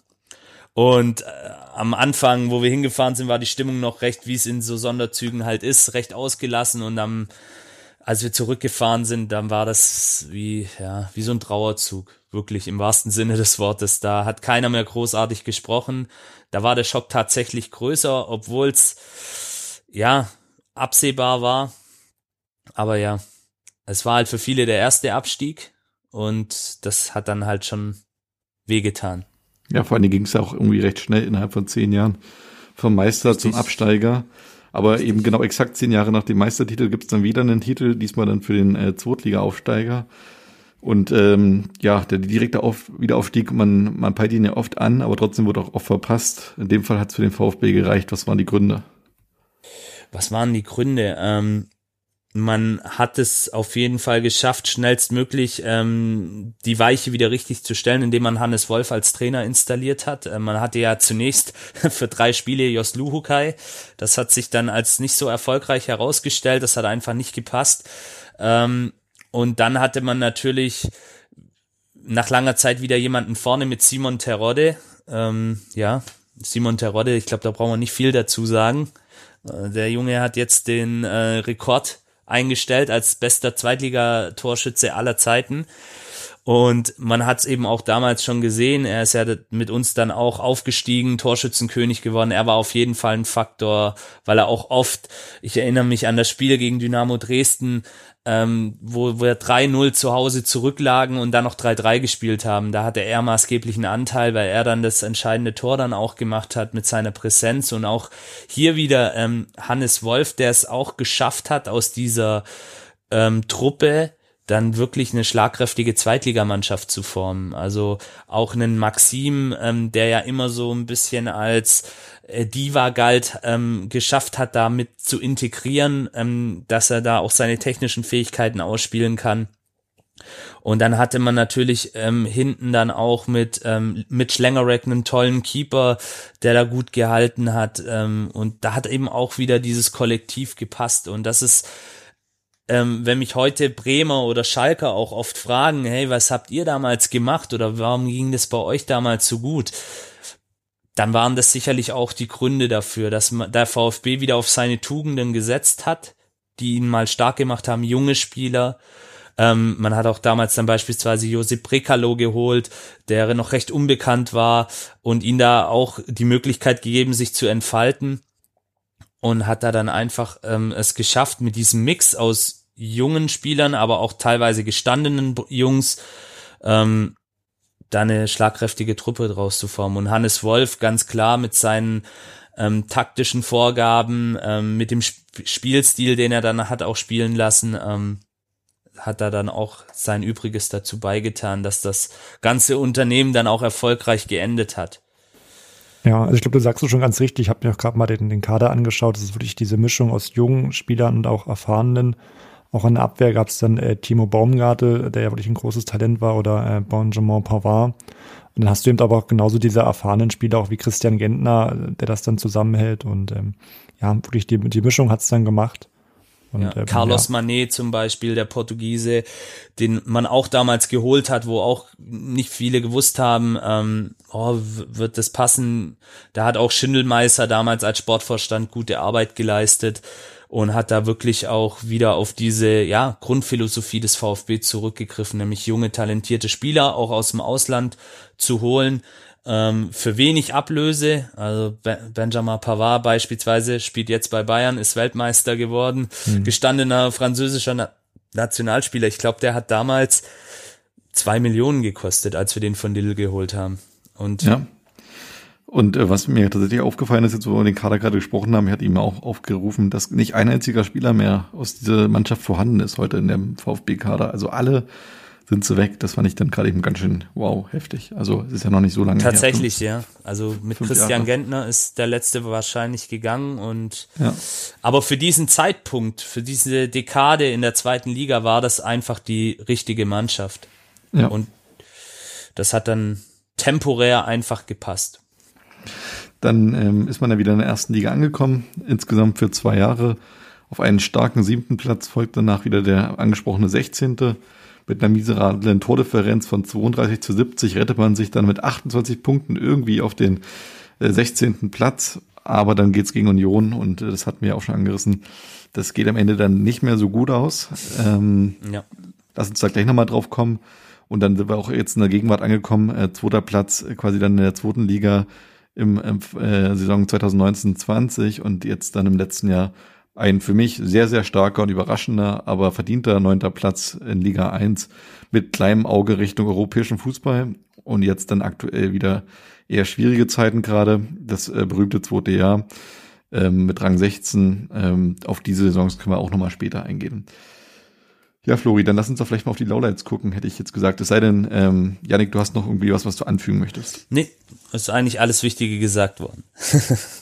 und äh, am Anfang, wo wir hingefahren sind, war die Stimmung noch recht, wie es in so Sonderzügen halt ist, recht ausgelassen. Und am, als wir zurückgefahren sind, dann war das wie, ja, wie so ein Trauerzug. Wirklich im wahrsten Sinne des Wortes. Da hat keiner mehr großartig gesprochen. Da war der Schock tatsächlich größer, obwohl es, ja, absehbar war. Aber ja, es war halt für viele der erste Abstieg. Und das hat dann halt schon wehgetan. Ja, vor allem ging es ja auch irgendwie recht schnell innerhalb von zehn Jahren vom Meister Richtig. zum Absteiger. Aber eben genau exakt zehn Jahre nach dem Meistertitel gibt's dann wieder einen Titel, diesmal dann für den äh, Zweitliga-Aufsteiger. Und ähm, ja, der direkte Auf Wiederaufstieg, man, man peilt ihn ja oft an, aber trotzdem wurde auch oft verpasst. In dem Fall hat's für den VfB gereicht. Was waren die Gründe? Was waren die Gründe? Ähm, man hat es auf jeden Fall geschafft, schnellstmöglich ähm, die Weiche wieder richtig zu stellen, indem man Hannes Wolf als Trainer installiert hat. Äh, man hatte ja zunächst für drei Spiele Jos Luhukai. Das hat sich dann als nicht so erfolgreich herausgestellt. Das hat einfach nicht gepasst. Ähm, und dann hatte man natürlich nach langer Zeit wieder jemanden vorne mit Simon Terodde. Ähm, ja, Simon Terodde, ich glaube, da brauchen wir nicht viel dazu sagen. Äh, der Junge hat jetzt den äh, Rekord eingestellt als bester Zweitligatorschütze aller Zeiten. Und man hat es eben auch damals schon gesehen. Er ist ja mit uns dann auch aufgestiegen, Torschützenkönig geworden. Er war auf jeden Fall ein Faktor, weil er auch oft, ich erinnere mich an das Spiel gegen Dynamo Dresden, ähm, wo wir 3-0 zu Hause zurücklagen und dann noch 3-3 gespielt haben. Da hatte er maßgeblichen Anteil, weil er dann das entscheidende Tor dann auch gemacht hat mit seiner Präsenz und auch hier wieder ähm, Hannes Wolf, der es auch geschafft hat, aus dieser ähm, Truppe dann wirklich eine schlagkräftige Zweitligamannschaft zu formen. Also auch einen Maxim, ähm, der ja immer so ein bisschen als äh, Diva galt, ähm, geschafft hat, damit zu integrieren, ähm, dass er da auch seine technischen Fähigkeiten ausspielen kann. Und dann hatte man natürlich ähm, hinten dann auch mit ähm, Mitch Langerack einen tollen Keeper, der da gut gehalten hat. Ähm, und da hat eben auch wieder dieses Kollektiv gepasst. Und das ist, ähm, wenn mich heute Bremer oder Schalker auch oft fragen, hey, was habt ihr damals gemacht oder warum ging das bei euch damals so gut? Dann waren das sicherlich auch die Gründe dafür, dass der VfB wieder auf seine Tugenden gesetzt hat, die ihn mal stark gemacht haben, junge Spieler, ähm, man hat auch damals dann beispielsweise Josip Brekalo geholt, der noch recht unbekannt war und ihn da auch die Möglichkeit gegeben, sich zu entfalten und hat da dann einfach ähm, es geschafft, mit diesem Mix aus jungen Spielern, aber auch teilweise gestandenen Jungs, ähm, da eine schlagkräftige Truppe draus zu formen. Und Hannes Wolf ganz klar mit seinen ähm, taktischen Vorgaben, ähm, mit dem Sp Spielstil, den er dann hat auch spielen lassen, ähm, hat da dann auch sein Übriges dazu beigetan, dass das ganze Unternehmen dann auch erfolgreich geendet hat. Ja, also ich glaube, du sagst es schon ganz richtig. Ich habe mir auch gerade mal den, den Kader angeschaut. Das ist wirklich diese Mischung aus jungen Spielern und auch erfahrenen. Auch in der Abwehr gab es dann äh, Timo Baumgartel, der ja wirklich ein großes Talent war, oder äh, Benjamin Pavard. Und dann hast du eben aber auch genauso diese erfahrenen Spieler, auch wie Christian Gentner, der das dann zusammenhält. Und ähm, ja, wirklich die, die Mischung hat's dann gemacht. Und, ja, ähm, Carlos ja. Manet zum Beispiel, der Portugiese, den man auch damals geholt hat, wo auch nicht viele gewusst haben, ähm, oh, wird das passen. Da hat auch Schindelmeister damals als Sportvorstand gute Arbeit geleistet und hat da wirklich auch wieder auf diese ja, Grundphilosophie des VfB zurückgegriffen, nämlich junge, talentierte Spieler auch aus dem Ausland zu holen, ähm, für wenig Ablöse. Also Benjamin Pavard beispielsweise spielt jetzt bei Bayern, ist Weltmeister geworden, mhm. gestandener französischer Na Nationalspieler. Ich glaube, der hat damals zwei Millionen gekostet, als wir den von Lille geholt haben. Und ja. Und äh, was mir tatsächlich aufgefallen ist, jetzt wo wir den Kader gerade gesprochen haben, hat ihm auch aufgerufen, dass nicht ein einziger Spieler mehr aus dieser Mannschaft vorhanden ist heute in dem VfB-Kader. Also alle sind sie weg. Das fand ich dann gerade eben ganz schön, wow, heftig. Also es ist ja noch nicht so lange Tatsächlich, her. ja. Also mit Christian Jahre. Gentner ist der letzte wahrscheinlich gegangen und ja. aber für diesen Zeitpunkt, für diese Dekade in der zweiten Liga war das einfach die richtige Mannschaft. Ja. Und das hat dann temporär einfach gepasst. Dann ähm, ist man ja wieder in der ersten Liga angekommen, insgesamt für zwei Jahre. Auf einen starken siebten Platz folgt danach wieder der angesprochene sechzehnte mit einer miserablen Tordifferenz von 32 zu 70 rettet man sich dann mit 28 Punkten irgendwie auf den 16. Äh, Platz. Aber dann geht's gegen Union und äh, das hatten wir auch schon angerissen. Das geht am Ende dann nicht mehr so gut aus. Ähm, ja. Lass uns da gleich nochmal drauf kommen. Und dann sind wir auch jetzt in der Gegenwart angekommen. Äh, zweiter Platz äh, quasi dann in der zweiten Liga im, im äh, Saison 2019-20 und jetzt dann im letzten Jahr ein für mich sehr, sehr starker und überraschender, aber verdienter neunter Platz in Liga 1 mit kleinem Auge Richtung europäischen Fußball und jetzt dann aktuell wieder eher schwierige Zeiten gerade. Das äh, berühmte zweite Jahr ähm, mit Rang 16. Ähm, auf diese Saisons können wir auch nochmal später eingehen. Ja, Flori, dann lass uns doch vielleicht mal auf die Lowlights gucken, hätte ich jetzt gesagt. Es sei denn, ähm, Janik, du hast noch irgendwie was, was du anfügen möchtest. Nee, ist eigentlich alles Wichtige gesagt worden.